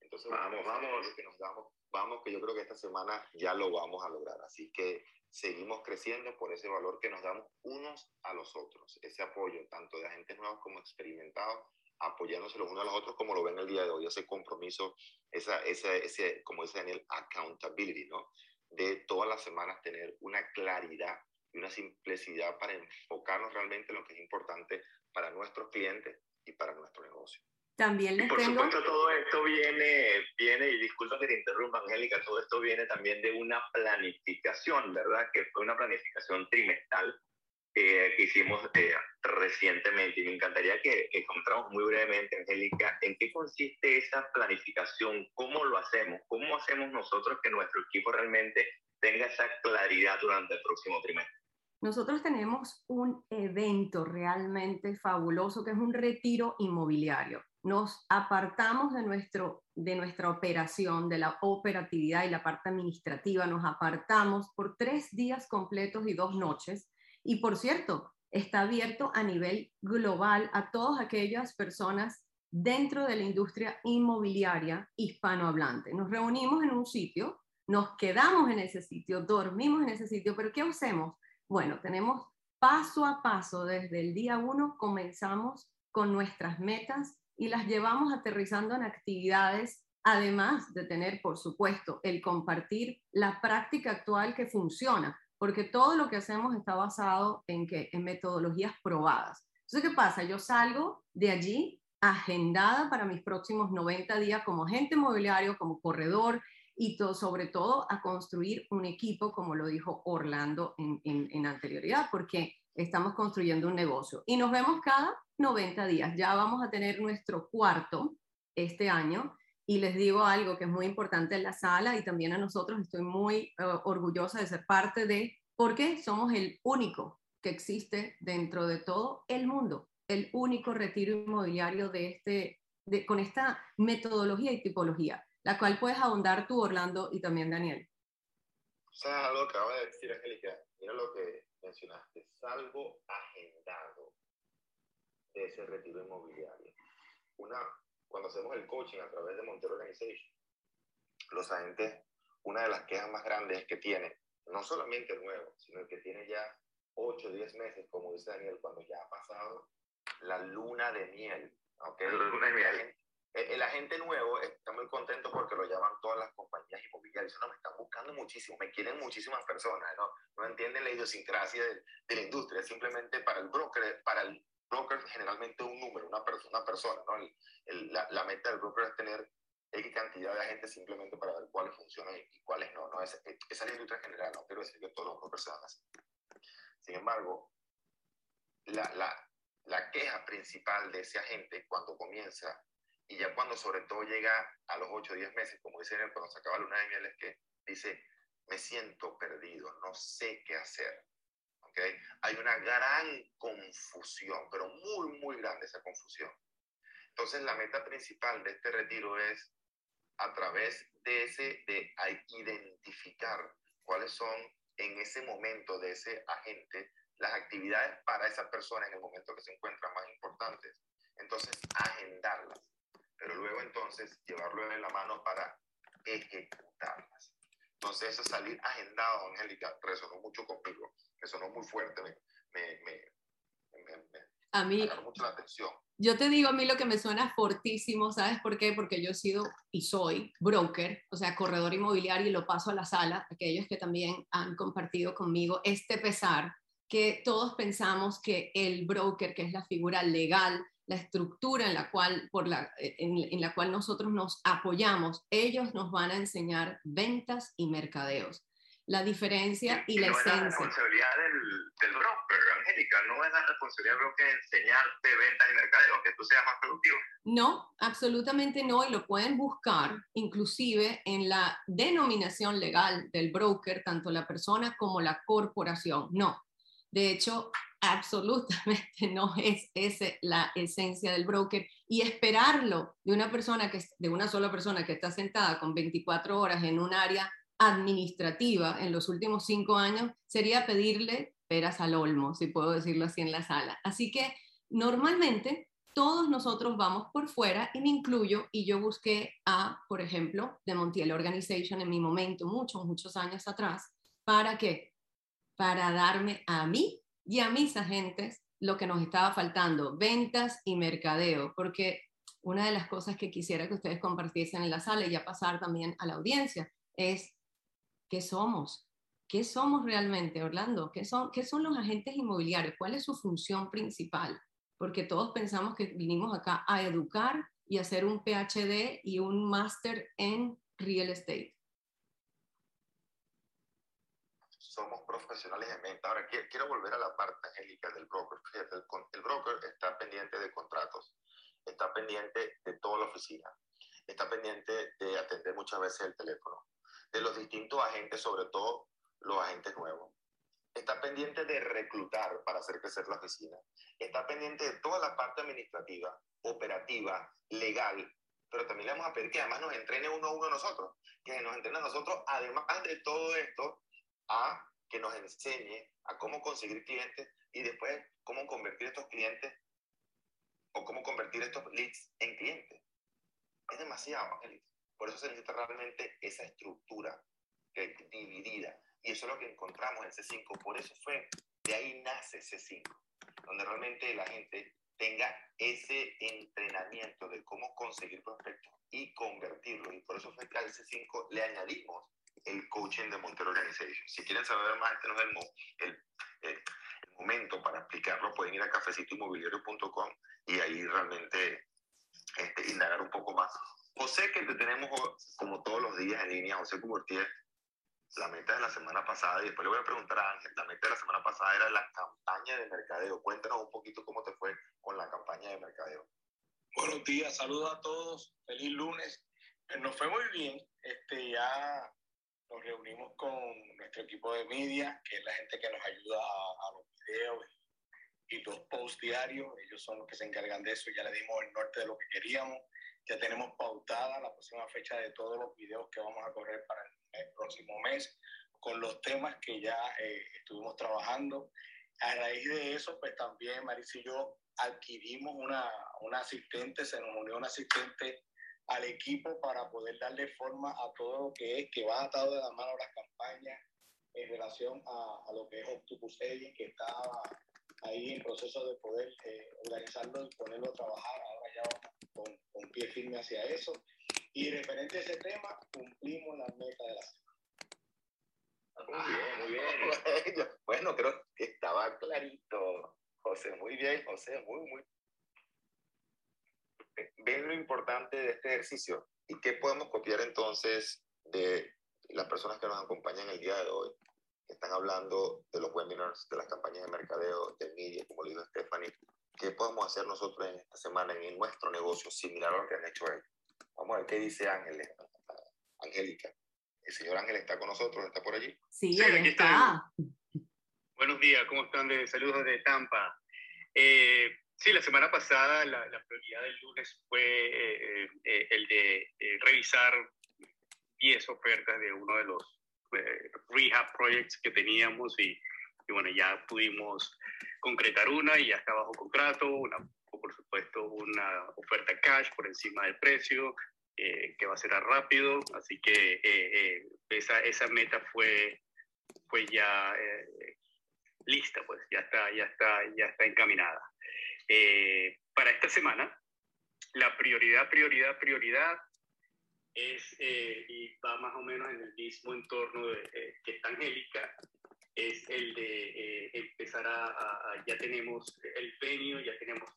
Entonces, vamos, vamos, que nos damos, vamos, que yo creo que esta semana ya lo vamos a lograr. Así que seguimos creciendo por ese valor que nos damos unos a los otros, ese apoyo tanto de agentes nuevos como experimentados, apoyándose los unos a los otros como lo ven el día de hoy, ese compromiso, esa, ese, ese, como dice Daniel, accountability, ¿no? De todas las semanas tener una claridad y una simplicidad para enfocarnos realmente en lo que es importante para nuestros clientes y para nuestro negocio. También les por tengo... supuesto, todo esto viene, viene, y disculpa que te interrumpa, Angélica, todo esto viene también de una planificación, ¿verdad? Que fue una planificación trimestral eh, que hicimos eh, recientemente. Y me encantaría que, que contáramos muy brevemente, Angélica, en qué consiste esa planificación, cómo lo hacemos, cómo hacemos nosotros que nuestro equipo realmente tenga esa claridad durante el próximo trimestre. Nosotros tenemos un evento realmente fabuloso que es un retiro inmobiliario nos apartamos de, nuestro, de nuestra operación, de la operatividad y la parte administrativa, nos apartamos por tres días completos y dos noches. Y por cierto, está abierto a nivel global a todas aquellas personas dentro de la industria inmobiliaria hispanohablante. Nos reunimos en un sitio, nos quedamos en ese sitio, dormimos en ese sitio, pero ¿qué hacemos? Bueno, tenemos paso a paso, desde el día uno comenzamos con nuestras metas y las llevamos aterrizando en actividades, además de tener, por supuesto, el compartir la práctica actual que funciona, porque todo lo que hacemos está basado en, que, en metodologías probadas. Entonces, ¿qué pasa? Yo salgo de allí agendada para mis próximos 90 días como agente inmobiliario, como corredor y sobre todo a construir un equipo, como lo dijo Orlando en, en anterioridad, porque estamos construyendo un negocio. Y nos vemos cada 90 días. Ya vamos a tener nuestro cuarto este año. Y les digo algo que es muy importante en la sala y también a nosotros. Estoy muy eh, orgullosa de ser parte de, porque somos el único que existe dentro de todo el mundo, el único retiro inmobiliario de este, de, con esta metodología y tipología, la cual puedes ahondar tú, Orlando, y también Daniel. O sea, algo que acaba de decir Angélica, mira lo que mencionaste, salvo agendado de ese retiro inmobiliario. Una, cuando hacemos el coaching a través de Montero Organization, los agentes, una de las quejas más grandes que tiene, no solamente el nuevo, sino el que tiene ya 8 o 10 meses, como dice Daniel, cuando ya ha pasado la luna de miel. ¿okay? La luna de miel. El, agente nuevo está muy contento porque lo llaman todas las compañías inmobiliarias. No, me están buscando muchísimo, me quieren muchísimas personas, ¿no? No entienden la idiosincrasia de, de la industria. Simplemente para el broker, para el broker generalmente un número, una, persona, una persona, ¿no? El, la, la, meta del broker es tener X cantidad de agentes simplemente para ver cuáles funcionan y, cuáles no, ¿no? Es, esa es la industria general, no quiero decir que todos los brokers sean así. Sin embargo, la, la, la queja principal de ese agente cuando comienza y ya cuando sobre todo llega a los 8 o 10 meses, como dice él, cuando se acaba la luna de miel, es que dice, me siento perdido, no sé qué hacer. ¿Okay? Hay una gran confusión, pero muy, muy grande esa confusión. Entonces la meta principal de este retiro es a través de ese, de identificar cuáles son en ese momento de ese agente las actividades para esa persona en el momento que se encuentran más importantes. Entonces, agendarlas, pero luego entonces llevarlo en la mano para ejecutarlas. Entonces, eso salir agendado, Angélica, resonó mucho conmigo, resonó muy fuerte, me, me, me, me a mí, mucho la atención. Yo te digo a mí lo que me suena fortísimo, ¿sabes por qué? Porque yo he sido y soy broker, o sea, corredor inmobiliario y lo paso a la sala, aquellos que también han compartido conmigo este pesar que todos pensamos que el broker, que es la figura legal, la estructura en la cual, por la, en, en, la cual nosotros nos apoyamos, ellos nos van a enseñar ventas y mercadeos. La diferencia y, y la no esencia. Es la responsabilidad del, del, broker, Angélica, no es la responsabilidad del broker enseñarte ventas y mercadeos, que tú seas más productivo. No, absolutamente no, y lo pueden buscar inclusive en la denominación legal del broker, tanto la persona como la corporación. No, de hecho, absolutamente no es esa la esencia del broker y esperarlo de una persona que de una sola persona que está sentada con 24 horas en un área administrativa en los últimos cinco años sería pedirle peras al olmo, si puedo decirlo así en la sala. Así que normalmente todos nosotros vamos por fuera y me incluyo y yo busqué a, por ejemplo, de Montiel Organization en mi momento, muchos, muchos años atrás, para qué? Para darme a mí y a mis agentes lo que nos estaba faltando, ventas y mercadeo, porque una de las cosas que quisiera que ustedes compartiesen en la sala y ya pasar también a la audiencia es qué somos, qué somos realmente, Orlando, qué son, qué son los agentes inmobiliarios, cuál es su función principal, porque todos pensamos que vinimos acá a educar y hacer un PhD y un máster en real estate. Somos profesionales de venta. Ahora, quiero volver a la parte, Angélica, del broker. Fíjate, el, broker está pendiente de contratos, está pendiente de toda la oficina, está pendiente de atender muchas veces el teléfono, de los distintos agentes, sobre todo los agentes nuevos. Está pendiente de reclutar para hacer crecer la oficina. Está pendiente de toda la parte administrativa, operativa, legal, pero también le vamos a pedir que además nos entrene uno a uno a nosotros, que nos entrene a nosotros, además de todo esto, a que nos enseñe a cómo conseguir clientes y después cómo convertir estos clientes o cómo convertir estos leads en clientes. Es demasiado, Angélica. Por eso se necesita realmente esa estructura dividida. Y eso es lo que encontramos en C5. Por eso fue, de ahí nace C5, donde realmente la gente tenga ese entrenamiento de cómo conseguir prospectos y convertirlos. Y por eso fue que al C5 le añadimos el coaching de Montero Organization. Si quieren saber más, este no es el, el, el, momento para explicarlo, pueden ir a cafecitoinmobiliario.com y ahí realmente este, indagar un poco más. José, que te tenemos como todos los días en línea, José Cubertier, la meta de la semana pasada, y después le voy a preguntar a Ángel, la meta de la semana pasada era la campaña de mercadeo. Cuéntanos un poquito cómo te fue con la campaña de mercadeo. Buenos días, saludos a todos, feliz lunes. Pues nos fue muy bien, este, ya nos reunimos con nuestro equipo de media, que es la gente que nos ayuda a, a los videos y los posts diarios, ellos son los que se encargan de eso, ya le dimos el norte de lo que queríamos, ya tenemos pautada la próxima fecha de todos los videos que vamos a correr para el, próximo mes, con los temas que ya eh, estuvimos trabajando. A raíz de eso, pues también Marisa y yo adquirimos una, una asistente, se nos unió una asistente al equipo para poder darle forma a todo lo que es, que va atado de la mano las campañas en relación a, a lo que es Octopus Edge, que estaba ahí en proceso de poder eh, organizarlo y ponerlo a trabajar. Ahora ya vamos con, con, pie firme hacia eso. Y referente a ese tema, cumplimos la meta de la semana. Muy bien, muy bien. bueno, creo que estaba clarito, José. Muy bien, José, muy, muy. Ven lo importante de este ejercicio y qué podemos copiar entonces de las personas que nos acompañan el día de hoy están hablando de los webinars, de las campañas de mercadeo, de media, como le dijo Stephanie. ¿Qué podemos hacer nosotros en esta semana en nuestro negocio similar a lo que han hecho ellos? Vamos a ver qué dice Ángel, Angélica. ¿El señor Ángel está con nosotros? ¿Está por allí? Sí, sí aquí está. Buenos días, ¿cómo están? De, saludos de Tampa. Eh, sí, la semana pasada la, la prioridad del lunes fue eh, eh, el de revisar 10 ofertas de uno de los eh, rehab projects que teníamos y, y, bueno, ya pudimos concretar una y ya está bajo contrato, una, por supuesto una oferta cash por encima del precio, eh, que va a ser rápido, así que eh, esa, esa meta fue, fue ya lista, pues ya está, ya está, ya está encaminada. Para esta semana, la prioridad, prioridad, prioridad es, eh, y va más o menos en el mismo entorno de, eh, que está Angélica, es el de eh, empezar a, ya tenemos el venue, ya tenemos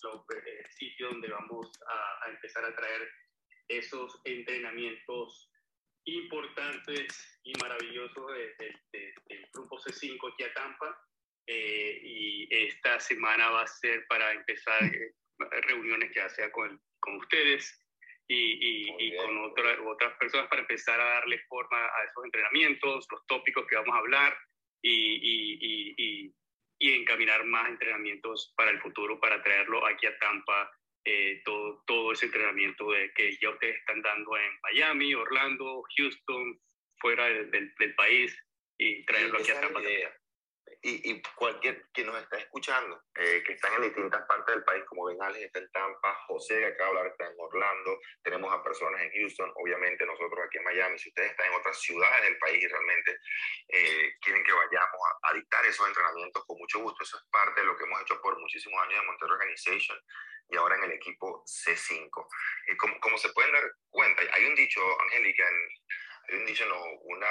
el sitio donde vamos a, empezar a traer esos entrenamientos importantes y maravillosos del grupo C5 aquí a Tampa. Y esta semana va a ser para empezar reuniones ya sea con, con ustedes, y, y, con otras personas para empezar a darle forma a esos entrenamientos, los tópicos que vamos a hablar y, y encaminar más entrenamientos para el futuro, para traerlo aquí a Tampa, eh, todo, todo ese entrenamiento de, que ya ustedes están dando en Miami, Orlando, Houston, fuera del, del, país y traerlo aquí a Tampa y, y, cualquier que nos está escuchando, eh, que están en distintas partes del país, como ven, Alex está en Tampa, José que acaba de hablar está en Orlando, tenemos a personas en Houston, obviamente nosotros aquí en Miami, si ustedes están en otras ciudades del país y realmente eh, quieren que vayamos a, dictar esos entrenamientos, con mucho gusto, eso es parte de lo que hemos hecho por muchísimos años en Montero Organization y ahora en el equipo C5. Y como, como se pueden dar cuenta, hay un dicho, Angélica, hay un dicho, no, una,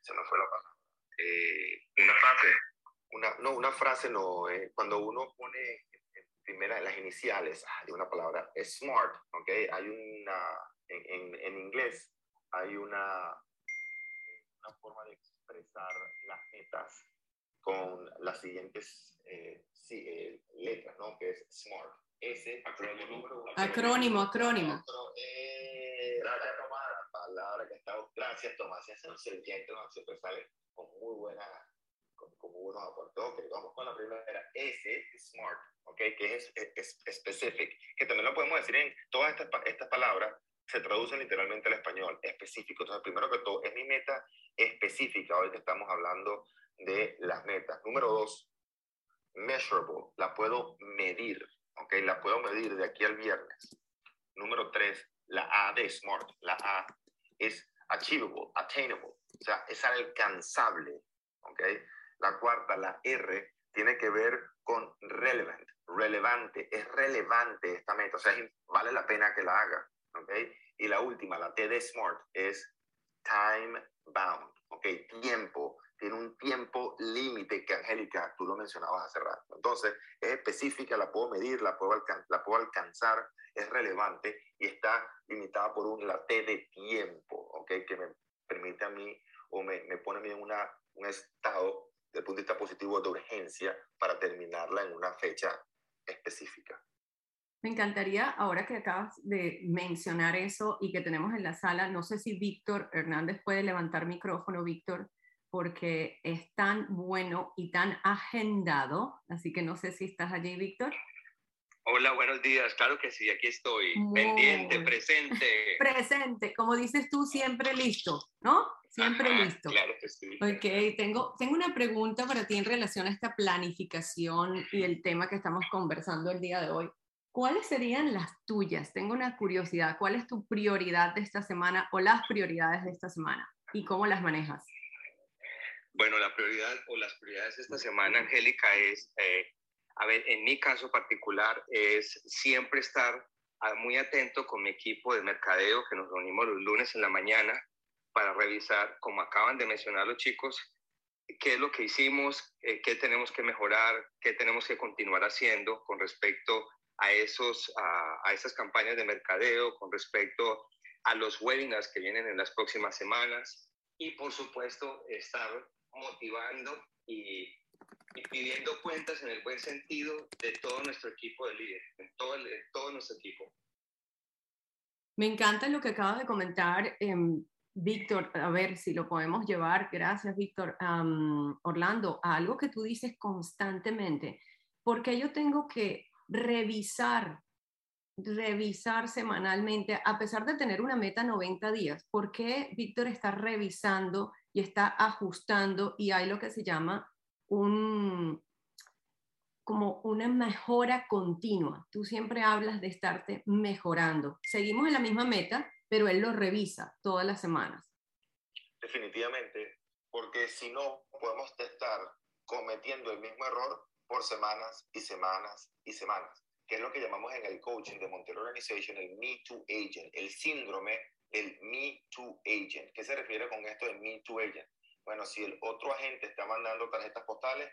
se me fue la palabra eh, una frase, una, no, una frase no, eh, cuando uno pone primera las iniciales ah, de una palabra, es smart, ¿ok? Hay una, en, en, inglés, hay una, una forma de expresar las metas con las siguientes eh, sí, letras, ¿no? Que es SMART. S, acrónimo. Acrónimo, acrónimo. gracias, Tomás. La palabra que está. Gracias, Tomás. Si hacen ¿no? siempre sale con muy buena, con, con muy buenos aportes. Ok, vamos con la primera. S, smart, ok, que es, es, specific, que también lo podemos decir en todas estas, estas palabras, se traducen literalmente al español, específico. Entonces, primero que todo, es mi meta específica, hoy que estamos hablando de las metas. Número dos, measurable, la puedo medir, ok, la puedo medir de aquí al viernes. Número tres, la A de SMART, la A es achievable, attainable, o sea, es alcanzable, ¿ok? La cuarta, la R, tiene que ver con relevant, relevante, es relevante esta meta, o sea, vale la pena que la haga, ¿ok? Y la última, la T de SMART, es time bound, ¿ok? Tiempo, tiene un tiempo límite que Angélica, tú lo mencionabas hace rato. Entonces, es específica, la puedo medir, la puedo, la puedo alcanzar, es relevante y está limitada por un late de tiempo, ¿ok? Que me permite a mí o me, me pone a mí en una, un estado de punto de vista positivo de urgencia para terminarla en una fecha específica. Me encantaría, ahora que acabas de mencionar eso y que tenemos en la sala, no sé si Víctor Hernández puede levantar micrófono, Víctor, porque es tan bueno y tan agendado, así que no sé si estás allí, Víctor. Hola, buenos días. Claro que sí, aquí estoy. Pendiente, presente. Presente, como dices tú, siempre listo, ¿no? Siempre listo. Claro que sí. Ok, tengo, tengo una pregunta para ti en relación a esta planificación y el tema que estamos conversando el día de hoy. ¿Cuáles serían las tuyas? Tengo una curiosidad. ¿Cuál es tu prioridad de esta semana o las prioridades de esta semana? ¿Y cómo las manejas? Bueno, la prioridad o las prioridades de esta semana, Angélica, es eh, a ver, en mi caso particular es siempre estar ah, muy atento con mi equipo de mercadeo, que nos reunimos los lunes en la mañana para revisar, como acaban de mencionar los chicos, qué es lo que hicimos, eh, qué tenemos que mejorar, qué tenemos que continuar haciendo con respecto a, esos, a, a esas campañas de mercadeo, con respecto a los webinars que vienen en las próximas semanas y por supuesto estar motivando y y pidiendo cuentas en el buen sentido de todo nuestro equipo de líderes, de todo, todo nuestro equipo. Me encanta lo que acabas de comentar, em, Víctor, a ver si lo podemos llevar, gracias Víctor, Orlando, a algo que tú dices constantemente, porque yo tengo que revisar, revisar semanalmente, a pesar de tener una meta 90 días, ¿por qué Víctor está revisando y está ajustando y hay lo que se llama un, como una mejora continua. Tú siempre hablas de estarte mejorando. Seguimos en la misma meta, pero él lo revisa todas las semanas. Definitivamente, porque si no, podemos estar cometiendo el mismo error por semanas y semanas y semanas, que es lo que llamamos en el coaching de Montero Organization el Me Too Agent, el síndrome del Me Too Agent. ¿Qué se refiere con esto de Me Too Agent? Bueno, si el otro agente está mandando tarjetas postales,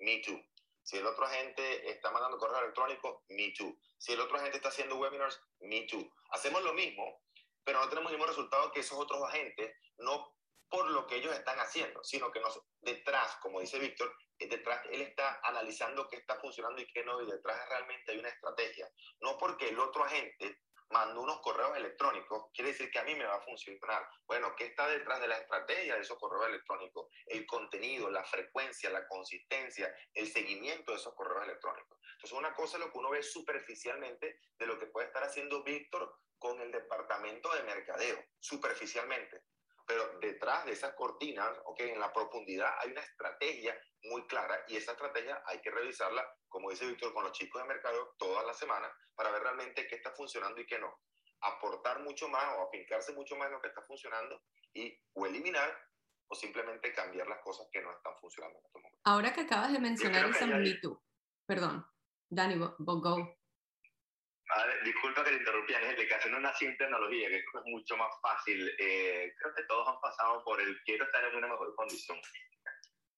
me too. Si el otro agente está mandando correo electrónico, me too. Si el otro agente está haciendo webinars, me too. Hacemos lo mismo, pero no tenemos el mismo resultado que esos otros agentes, no por lo que ellos están haciendo, sino que nos, detrás, como dice Víctor, detrás él está analizando qué está funcionando y qué no, y detrás realmente hay una estrategia. No porque el otro agente mando unos correos electrónicos, quiere decir que a mí me va a funcionar. Bueno, ¿qué está detrás de la estrategia de esos correos electrónicos? El contenido, la frecuencia, la consistencia, el seguimiento de esos correos electrónicos. Entonces, una cosa es lo que uno ve superficialmente de lo que puede estar haciendo Víctor con el departamento de mercadeo, superficialmente. Pero detrás de esas cortinas, ok, en la profundidad hay una estrategia muy clara y esa estrategia hay que revisarla, como dice Víctor, con los chicos de mercado todas las semanas para ver realmente qué está funcionando y qué no. Aportar mucho más o afincarse mucho más en lo que está funcionando y o eliminar o simplemente cambiar las cosas que no están funcionando en este momento. Ahora que acabas de mencionar esa magnitud, perdón, Dani, go. Disculpa que te interrumpí, Angélica, haciendo una simple analogía que es mucho más fácil. Eh, creo que todos han pasado por el quiero estar en una mejor condición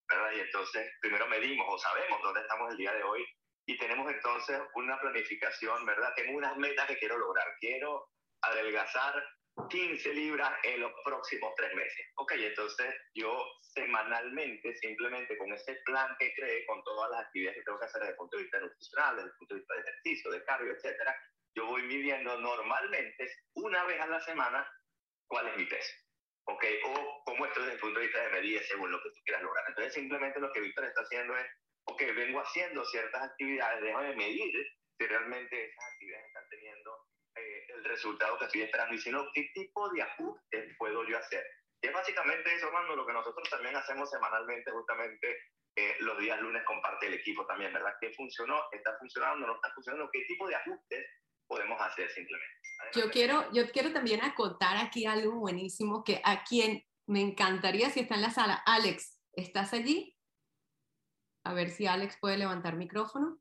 ¿verdad? Y entonces primero medimos o sabemos dónde estamos el día de hoy y tenemos entonces una planificación, ¿verdad? Tengo unas metas que quiero lograr. Quiero adelgazar 15 libras en los próximos tres meses. Ok, entonces yo semanalmente, simplemente con ese plan que creé, con todas las actividades que tengo que hacer desde el punto de vista nutricional, desde el punto de vista de ejercicio, de cardio, etcétera, yo voy midiendo normalmente una vez a la semana cuál es mi peso. ¿ok? O cómo esto desde el punto de vista de medida según lo que tú quieras lograr. Entonces, simplemente lo que Víctor está haciendo es, ok, vengo haciendo ciertas actividades, déjame medir si realmente esas actividades están teniendo eh, el resultado que estoy esperando y si no, qué tipo de ajustes puedo yo hacer. Y es básicamente eso, Mando, lo que nosotros también hacemos semanalmente, justamente eh, los días lunes comparte el equipo también, ¿verdad? ¿Qué funcionó? ¿Está funcionando? ¿No está funcionando? ¿Qué tipo de ajustes podemos hacer simplemente? Yo quiero, yo quiero también acotar aquí algo buenísimo que a quien me encantaría si está en la sala. Alex, ¿estás allí? A ver si Alex puede levantar micrófono.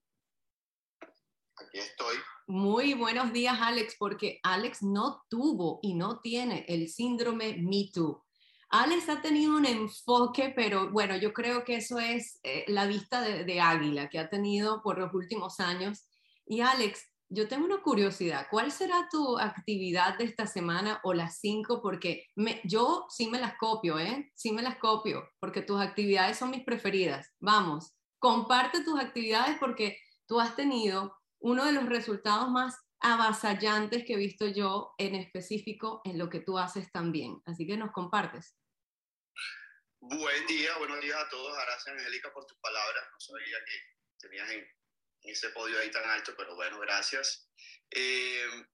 Aquí estoy. Muy buenos días, Alex, porque Alex no tuvo y no tiene el síndrome Me Too. Alex ha tenido un enfoque, pero bueno, yo creo que eso es eh, la vista de, águila que ha tenido por los últimos años. Y Alex, yo tengo una curiosidad. ¿Cuál será tu actividad de esta semana o las cinco? Porque yo sí me las copio, ¿eh? Sí me las copio, porque tus actividades son mis preferidas. Vamos, comparte tus actividades porque tú has tenido uno de los resultados más avasallantes que he visto yo en específico en lo que tú haces también. Así que nos compartes. Buen día, buenos días a todos. Gracias, Angélica, por tus palabras. No sabía que tenías en, ese podio ahí tan alto, pero bueno, gracias. Eh,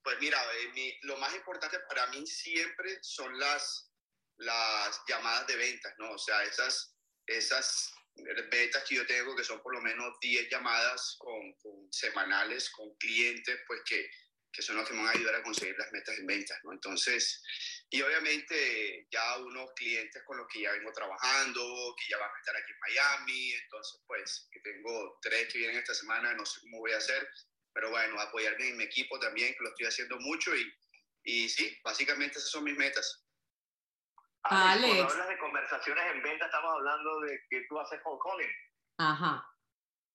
pues mira, eh, lo más importante para mí siempre son las, las llamadas de ventas, ¿no? O sea, esas, esas ventas que yo tengo, que son por lo menos 10 llamadas con, con semanales con clientes, pues que que son los que me van a ayudar a conseguir las metas en ventas, ¿no? Entonces, y obviamente ya unos clientes con los que ya vengo trabajando, que ya van a estar aquí en Miami, entonces pues que tengo tres que vienen esta semana, no sé cómo voy a hacer, pero bueno, apoyarme en mi equipo también, que lo estoy haciendo mucho y, y sí, básicamente esas son mis metas. Alex, Alex. Cuando hablas de conversaciones en venta, estamos hablando de que tú haces con Colin. Ajá.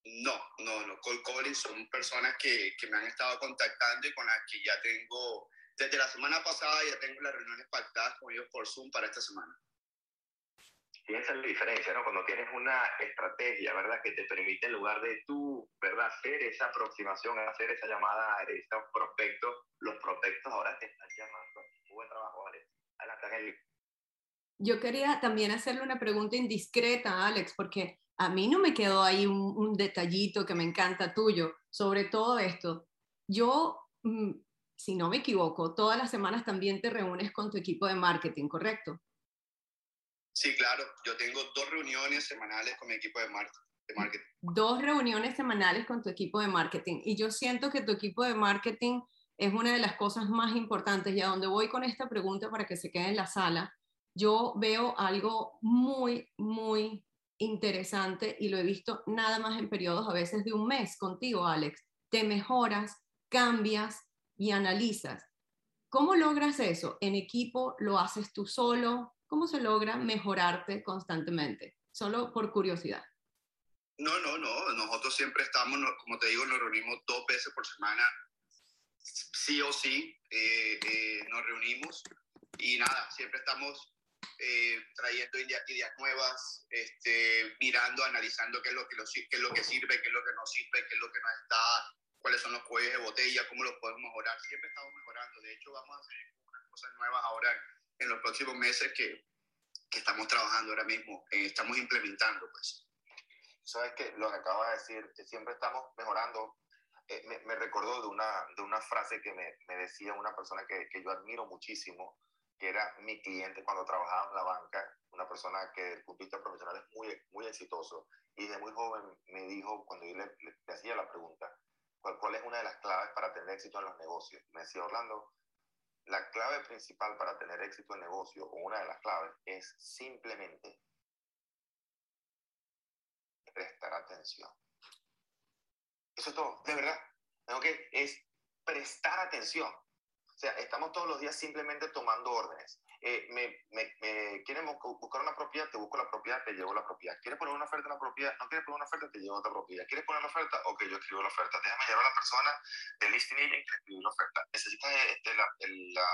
No, no, no. Cold calling son personas que, que, me han estado contactando y con las que ya tengo, desde la semana pasada ya tengo las reuniones pactadas con ellos por Zoom para esta semana. Y esa es la diferencia, ¿no? Cuando tienes una estrategia, ¿verdad? Que te permite en lugar de tú, ¿verdad? Hacer esa aproximación, hacer esa llamada a estos prospectos, los prospectos ahora te están llamando. buen trabajo, Alex. Adelante, Angélica. Yo quería también hacerle una pregunta indiscreta, Alex, porque a mí no me quedó ahí un, detallito que me encanta tuyo sobre todo esto. Yo, mm, si no me equivoco, todas las semanas también te reúnes con tu equipo de marketing, ¿correcto? Sí, claro. Yo tengo dos reuniones semanales con mi equipo de, marketing. Dos reuniones semanales con tu equipo de marketing. Y yo siento que tu equipo de marketing es una de las cosas más importantes. Y a donde voy con esta pregunta para que se quede en la sala, yo veo algo muy, muy interesante y lo he visto nada más en periodos a veces de un mes contigo, Alex. Te mejoras, cambias y analizas. ¿Cómo logras eso? ¿En equipo lo haces tú solo? ¿Cómo se logra mejorarte constantemente? Solo por curiosidad. No, no, no. Nosotros siempre estamos, como te digo, nos reunimos dos veces por semana. Sí o sí, eh, eh, nos reunimos y nada, siempre estamos eh, trayendo ideas, nuevas, este, mirando, analizando qué es, lo que, qué es lo que sirve, qué es lo que no sirve, qué es lo que no está, cuáles son los cuellos de botella, cómo los podemos mejorar. Siempre estamos mejorando. De hecho, vamos a hacer unas cosas nuevas ahora en los próximos meses que, que estamos trabajando ahora mismo, eh, estamos implementando. pues. Sabes que lo que acaba de decir, que siempre estamos mejorando. Eh, me, me, recordó de una, de una frase que me, me decía una persona que, que yo admiro muchísimo, que era mi cliente cuando trabajaba en la banca, una persona que el punto profesional es muy, muy exitoso. Y desde muy joven me dijo, cuando yo le, le, hacía la pregunta, ¿cuál, ¿cuál, es una de las claves para tener éxito en los negocios? Me decía, Orlando, la clave principal para tener éxito en negocio, o una de las claves, es simplemente prestar atención. Eso es todo, de verdad. ¿okay? Es prestar atención. O sea, estamos todos los días simplemente tomando órdenes. Eh, me, me, me, quieren buscar una propiedad, te busco la propiedad, te llevo la propiedad. ¿Quieres poner una oferta en la propiedad? No quieres poner una oferta, te llevo otra propiedad. ¿Quieres poner la oferta? Ok, yo escribo la oferta. Déjame llevar a la persona del listing agent que escribió la oferta. ¿Necesitas este, la, la,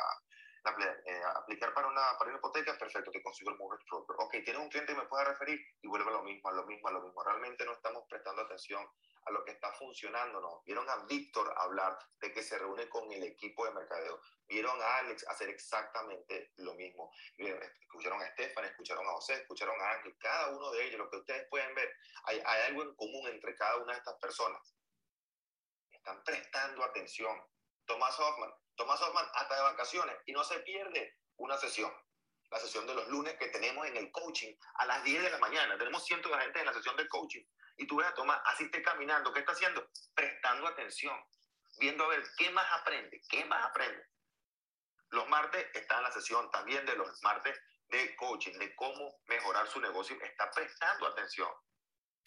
eh, aplicar para una, para una hipoteca? Perfecto, te consigo el mortgage broker. Ok, tienes un cliente y me puedes referir y vuelve a lo mismo, a lo mismo, a lo mismo. Realmente no estamos prestando atención a lo que está funcionando, no. Vieron a Víctor hablar de que se reúne con el equipo de mercadeo. Vieron a Alex hacer exactamente lo mismo. escucharon a Estefan, escucharon a José, escucharon a Ángel. Cada uno de ellos, lo que ustedes pueden ver, hay, hay algo en común entre cada una de estas personas. Están prestando atención. Tomás Hoffman, Tomás Hoffman hasta de vacaciones y no se pierde una sesión la sesión de los lunes que tenemos en el coaching a las 10 de la mañana. Tenemos cientos de gente en la sesión del coaching y tú ves a Tomás, así esté caminando, ¿qué está haciendo? Prestando atención, viendo a ver qué más aprende, qué más aprende. Los martes está en la sesión también de los martes de coaching, de cómo mejorar su negocio, está prestando atención.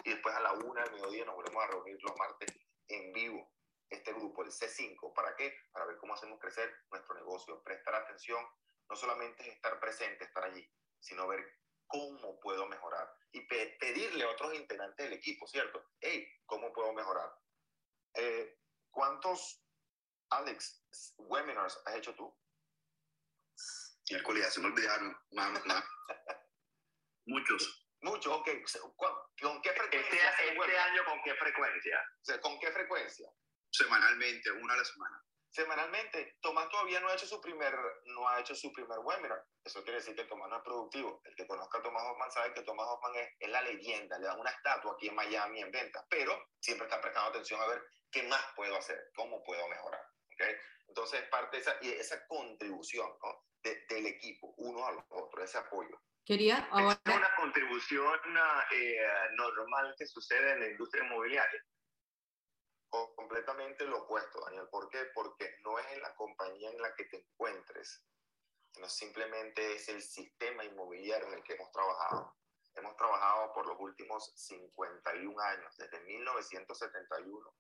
Y después a la una del mediodía nos volvemos a reunir los martes en vivo, este grupo, el C5. ¿Para qué? Para ver cómo hacemos crecer nuestro negocio, prestar atención. No solamente es estar presente, estar allí, sino ver cómo puedo mejorar y pedirle a otros integrantes del equipo, ¿cierto? Hey, ¿cómo puedo mejorar? Eh, ¿Cuántos, Alex, webinars has hecho tú? Miércoles, ya se me olvidaron. Muchos. Muchos, ok. ¿Con qué Este, frecuencia? este webinars? año, ¿con qué frecuencia? O sea, ¿Con qué frecuencia? Semanalmente, una a la semana. Semanalmente, Tomás todavía no ha hecho su primer, no ha hecho su primer webinar. Eso quiere decir que Tomás no es productivo. El que conozca a Tomás Hoffman sabe que Tomás Hoffman es, es la leyenda, le dan una estatua aquí en Miami en venta, pero siempre está prestando atención a ver qué más puedo hacer, cómo puedo mejorar. ¿ok? Entonces, es parte de esa, y esa contribución ¿no? de- del equipo, uno a los otros, ese apoyo. Quería Es ahora, una contribución eh, normal que sucede en la industria inmobiliaria. Co- completamente lo opuesto, Daniel. ¿Por qué? Porque no es en la compañía en la que te encuentres, sino simplemente es el sistema inmobiliario en el que hemos trabajado. Hemos trabajado por los últimos 51 años, desde 1971,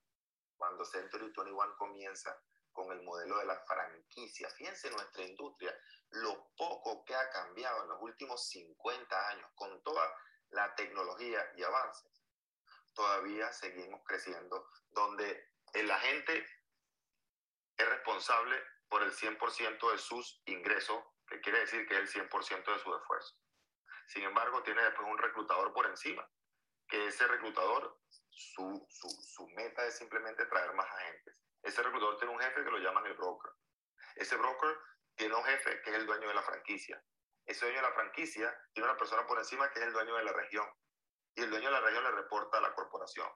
cuando Century 21 comienza con el modelo de la franquicia. Fíjense nuestra industria, lo poco que ha cambiado en los últimos 50 años con toda la tecnología y avances. Todavía seguimos creciendo, donde el agente es responsable por el 100% de sus ingresos, que quiere decir que es el 100% de su esfuerzo. Sin embargo, tiene después un reclutador por encima, que ese reclutador, su, su, su meta es simplemente traer más agentes. Ese reclutador tiene un jefe que lo llaman el broker. Ese broker tiene un jefe que es el dueño de la franquicia. Ese dueño de la franquicia tiene una persona por encima que es el dueño de la región. Y el dueño de la región le reporta a la corporación.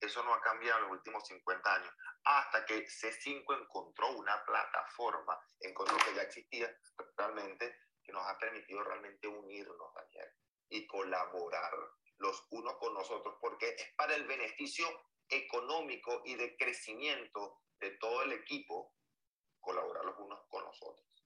Eso no ha cambiado en los últimos 50 años. Hasta que C5 encontró una plataforma, encontró que ya existía realmente, que nos ha permitido realmente unirnos, Daniel, y colaborar los unos con nosotros, porque es para el beneficio económico y de crecimiento de todo el equipo colaborar los unos con nosotros.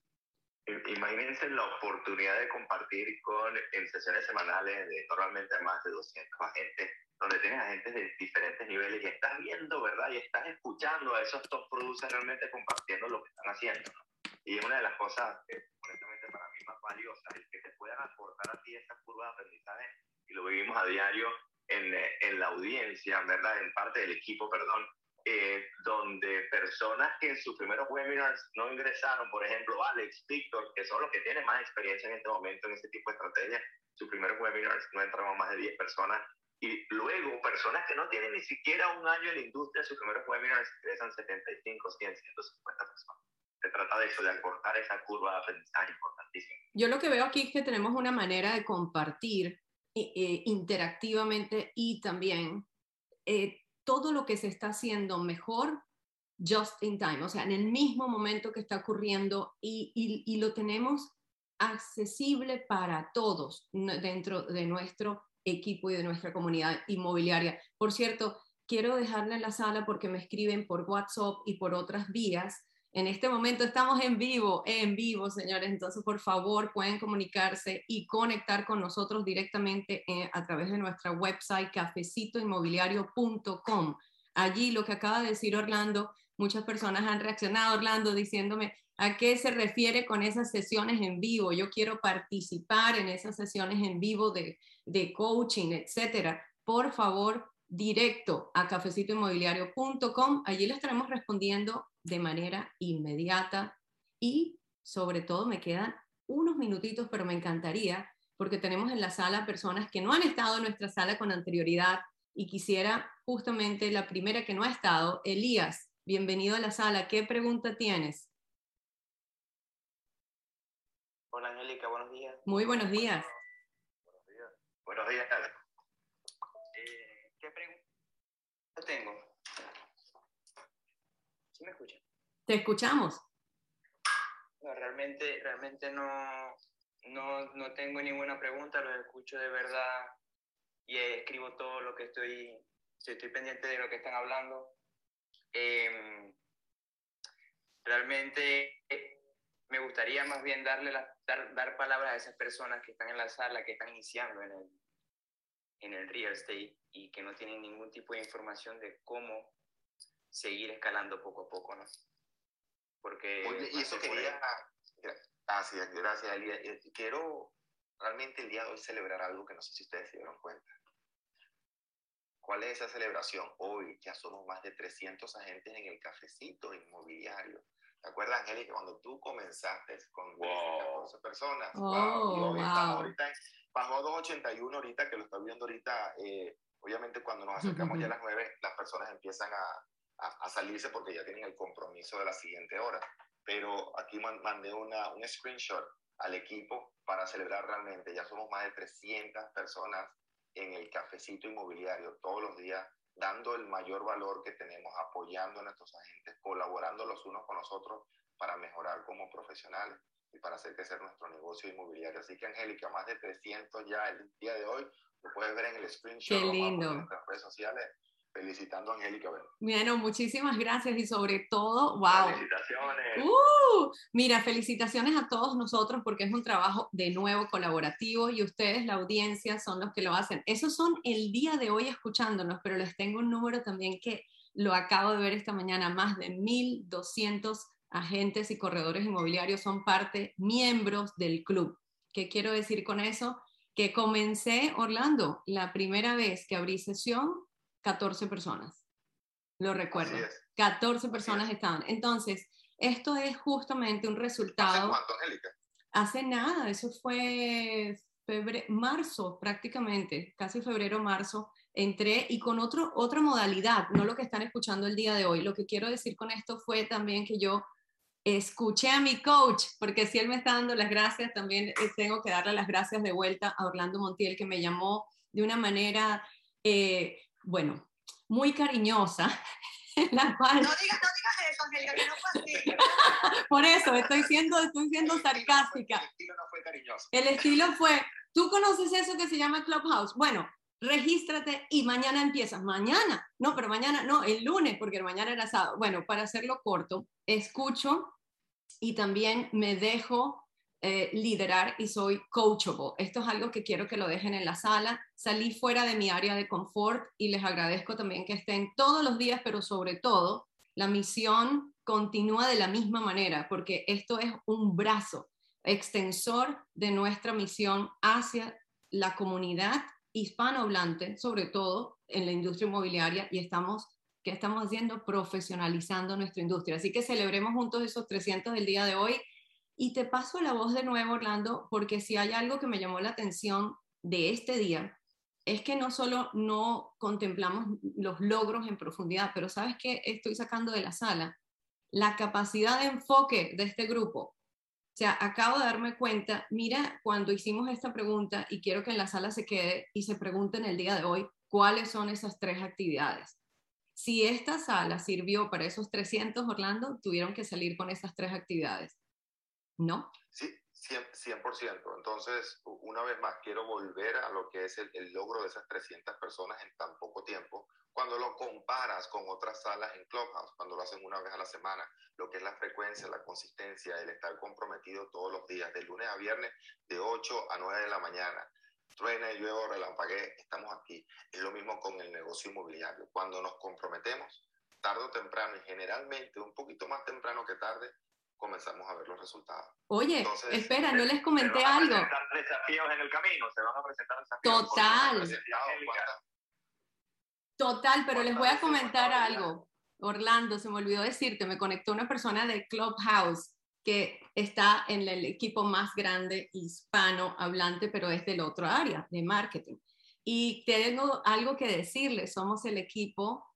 Imagínense la oportunidad de compartir con en sesiones semanales de normalmente más de 200 agentes, donde tienes agentes de diferentes niveles y estás viendo, ¿verdad? Y estás escuchando a esos top producers realmente compartiendo lo que están haciendo. ¿no? Y es una de las cosas, que, honestamente, para mí más valiosas, el que te puedan aportar a ti esa curva de aprendizaje, y lo vivimos a diario en, eh, en la audiencia, ¿verdad? En parte del equipo, perdón, eh, donde personas que en sus primeros webinars no ingresaron, por ejemplo, Alex, Víctor, que son los que tienen más experiencia en este momento en este tipo de estrategias, sus primeros webinars no entramos más de 10 personas. Y luego, personas que no tienen ni siquiera un año en la industria, sus primeros webinars ingresan 75, 100, 150 personas. Se trata de eso, de acortar esa curva de aprendizaje importantísima. yo lo que veo aquí es que tenemos una manera de compartir eh, eh, interactivamente y también eh, todo lo que se está haciendo mejor just in time, o sea, en el mismo momento que está ocurriendo y, lo tenemos accesible para todos dentro de nuestro equipo y de nuestra comunidad inmobiliaria. Por cierto, quiero dejarle en la sala porque me escriben por WhatsApp y por otras vías. En este momento estamos en vivo, en vivo, señores. Entonces, por favor, pueden comunicarse y conectar con nosotros directamente eh, a través de nuestra website cafecitoinmobiliario.com. Allí lo que acaba de decir Orlando, muchas personas han reaccionado, Orlando, diciéndome a qué se refiere con esas sesiones en vivo. Yo quiero participar en esas sesiones en vivo de, coaching, etcétera. Por favor, directo a cafecitoinmobiliario.com. Allí le estaremos respondiendo de manera inmediata y sobre todo me quedan unos minutitos, pero me encantaría porque tenemos en la sala personas que no han estado en nuestra sala con anterioridad y quisiera justamente la primera que no ha estado, Elías, bienvenido a la sala. ¿Qué pregunta tienes? Hola Angélica, buenos días. Muy buenos días. Buenos días. Eh, ¿Qué pregunta tengo? ¿Sí me escuchan? Te escuchamos. No, realmente, realmente no, no, no tengo ninguna pregunta, los escucho de verdad y escribo todo lo que estoy, estoy pendiente de lo que están hablando. Em, realmente eh, me gustaría más bien darle la- dar, dar palabras a esas personas que están en la sala, que están iniciando en el, en el real estate y que no tienen ningún tipo de información de cómo seguir escalando poco a poco, ¿no? Porque Oye, y eso quería, ahí. gracias, gracias, Elia. Eh, Quiero realmente el día de hoy celebrar algo que no sé si ustedes se dieron cuenta. ¿Cuál es esa celebración? Hoy ya somos más de 300 agentes en el cafecito inmobiliario. ¿Te acuerdas, Angélica, cuando tú comenzaste con Wow. 14 personas? Oh, estamos wow. ahorita bajó a 281 ahorita, que lo está viendo ahorita. eh, obviamente cuando nos acercamos ya a las 9, las personas empiezan a, a- a salirse porque ya tienen el compromiso de la siguiente hora. Pero aquí man- mandé una, un screenshot al equipo para celebrar realmente. Ya somos más de 300 personas en el cafecito inmobiliario todos los días, dando el mayor valor que tenemos, apoyando a nuestros agentes, colaborando los unos con los otros para mejorar como profesionales y para hacer crecer nuestro negocio inmobiliario. Así que, Angélica, más de 300 ya el día de hoy, lo puedes ver en el screenshot. En nuestras redes sociales, felicitando a Angélica. Bueno, Bueno, muchísimas gracias y sobre todo, wow. Felicitaciones. Uh, mira, felicitaciones a todos nosotros porque es un trabajo de nuevo colaborativo y ustedes, la audiencia, son los que lo hacen. Esos son el día de hoy escuchándonos, pero les tengo un número también que lo acabo de ver esta mañana. Más de 1.200 agentes y corredores inmobiliarios son parte, miembros del club. ¿Qué quiero decir con eso? Que comencé, Orlando, la primera vez que abrí sesión, 14 personas. Lo recuerdo. así es. 14 personas estaban. Entonces, esto es justamente un ¿Hace resultado. cuánto, Angélica? Hace nada, eso fue febre- marzo prácticamente, casi febrero, marzo, entré y con otro, otra modalidad, no lo que están escuchando el día de hoy. Lo que quiero decir con esto fue también que yo escuché a mi coach, porque si él me está dando las gracias, también eh, tengo que darle las gracias de vuelta a Orlando Montiel, que me llamó de una manera, eh, bueno, muy cariñosa, en la cual... No digas, no digas eso, Angélica, que no fue así. Por eso, estoy siendo, estoy siendo sarcástica. El estilo no fue cariñoso. El estilo fue, ¿tú conoces eso que se llama Clubhouse? Bueno, regístrate y mañana empiezas. Mañana, no, pero mañana, no, el lunes, porque mañana era sábado. Bueno, para hacerlo corto, escucho y también me dejo eh, liderar y soy coachable. Esto es algo que quiero que lo dejen en la sala. Salí fuera de mi área de confort y les agradezco también que estén todos los días, pero sobre todo la misión continúa de la misma manera, porque esto es un brazo extensor de nuestra misión hacia la comunidad hispanohablante, sobre todo en la industria inmobiliaria, y estamos, ¿qué estamos haciendo? Profesionalizando nuestra industria. Así que celebremos juntos esos 300 del día de hoy. Y te paso la voz de nuevo, Orlando, porque si hay algo que me llamó la atención de este día, es que no solo no contemplamos los logros en profundidad, pero ¿sabes qué estoy sacando de la sala? La capacidad de enfoque de este grupo. O sea, acabo de darme cuenta, mira, cuando hicimos esta pregunta, y quiero que en la sala se quede y se pregunten el día de hoy, ¿cuáles son esas tres actividades? Si esta sala sirvió para esos 300, Orlando, tuvieron que salir con esas tres actividades. ¿No? Sí, 100%, 100%. Entonces, una vez más, quiero volver a lo que es el, logro de esas 300 personas en tan poco tiempo, cuando lo comparas con otras salas en Clubhouse, cuando lo hacen una vez a la semana, lo que es la frecuencia, la consistencia, el estar comprometido todos los días, de lunes a viernes, de 8 a 9 de la mañana. Truene, llueve, relampaguee, estamos aquí. Es lo mismo con el negocio inmobiliario. Cuando nos comprometemos, tarde o temprano, y generalmente un poquito más temprano que tarde, comenzamos a ver los resultados. Oye, Entonces, espera, no les comenté Se van a algo. presentar desafíos en el camino, se van a presentar desafíos. Total. Total, pero les voy a ¿Cuántas veces comentar algo. Orlando, se me olvidó decirte, me conectó una persona de Clubhouse que está en el equipo más grande hispano hablante, pero es del otro área, de marketing. Y tengo algo que decirles, somos el equipo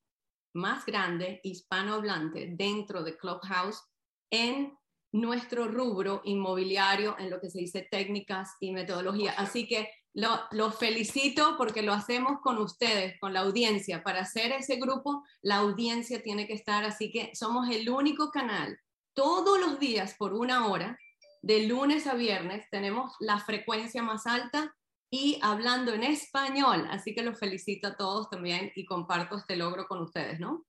más grande hispano hablante dentro de Clubhouse en nuestro rubro inmobiliario, en lo que se dice técnicas y metodología. Así que lo, los felicito porque lo hacemos con ustedes, con la audiencia. Para hacer ese grupo, la audiencia tiene que estar, así que somos el único canal todos los días por una hora, de lunes a viernes, tenemos la frecuencia más alta y hablando en español. Así que los felicito a todos también y comparto este logro con ustedes, ¿no?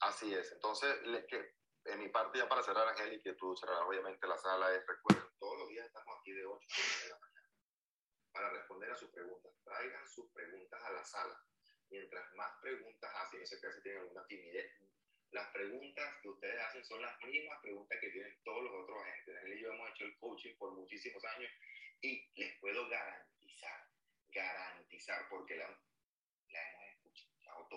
Así es. Entonces, le- que, en mi parte, ya para cerrar, Angélica, que tú cerrarás obviamente la sala, es recuerden, todos los días estamos aquí de 8 a 9 de la mañana para responder a sus preguntas. Traigan sus preguntas a la sala. Mientras más preguntas hacen, yo sé veces tienen alguna timidez, las preguntas que ustedes hacen son las mismas preguntas que tienen todos los otros agentes. Angélica y yo hemos hecho el coaching por muchísimos años y les puedo garantizar, garantizar, porque la, hemos escuchado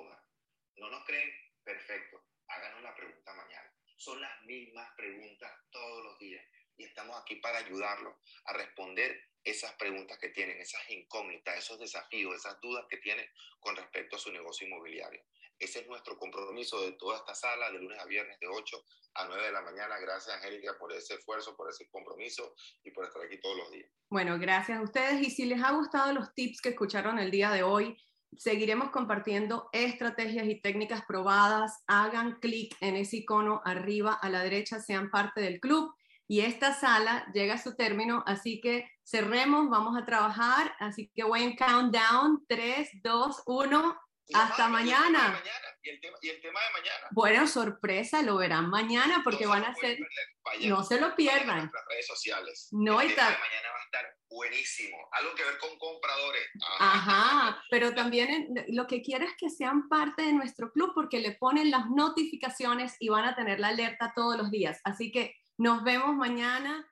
¿No nos creen? Perfecto. Háganos la pregunta mañana. Son las mismas preguntas todos los días y estamos aquí para ayudarlos a responder esas preguntas que tienen, esas incógnitas, esos desafíos, esas dudas que tienen con respecto a su negocio inmobiliario. Ese es nuestro compromiso de toda esta sala, de lunes a viernes, de 8 a 9 de la mañana. Gracias, Angélica, por ese esfuerzo, por ese compromiso y por estar aquí todos los días. Bueno, gracias a ustedes. Y si les ha gustado los tips que escucharon el día de hoy, seguiremos compartiendo estrategias y técnicas probadas. Hagan clic en ese icono arriba a la derecha, sean parte del club. Y esta sala llega a su término, así que cerremos, vamos a trabajar. Así que voy en countdown, 3, 2, 1. Hasta mañana. Y el, tema, y el tema de mañana. Bueno, sorpresa, lo verán mañana porque No van a ser... No se lo pierdan. nuestras redes sociales. No, el tema de mañana va a estar buenísimo. Algo que ver con compradores. Ajá, pero también en- lo que quiero es que sean parte de nuestro club porque le ponen las notificaciones y van a tener la alerta todos los días. Así que nos vemos mañana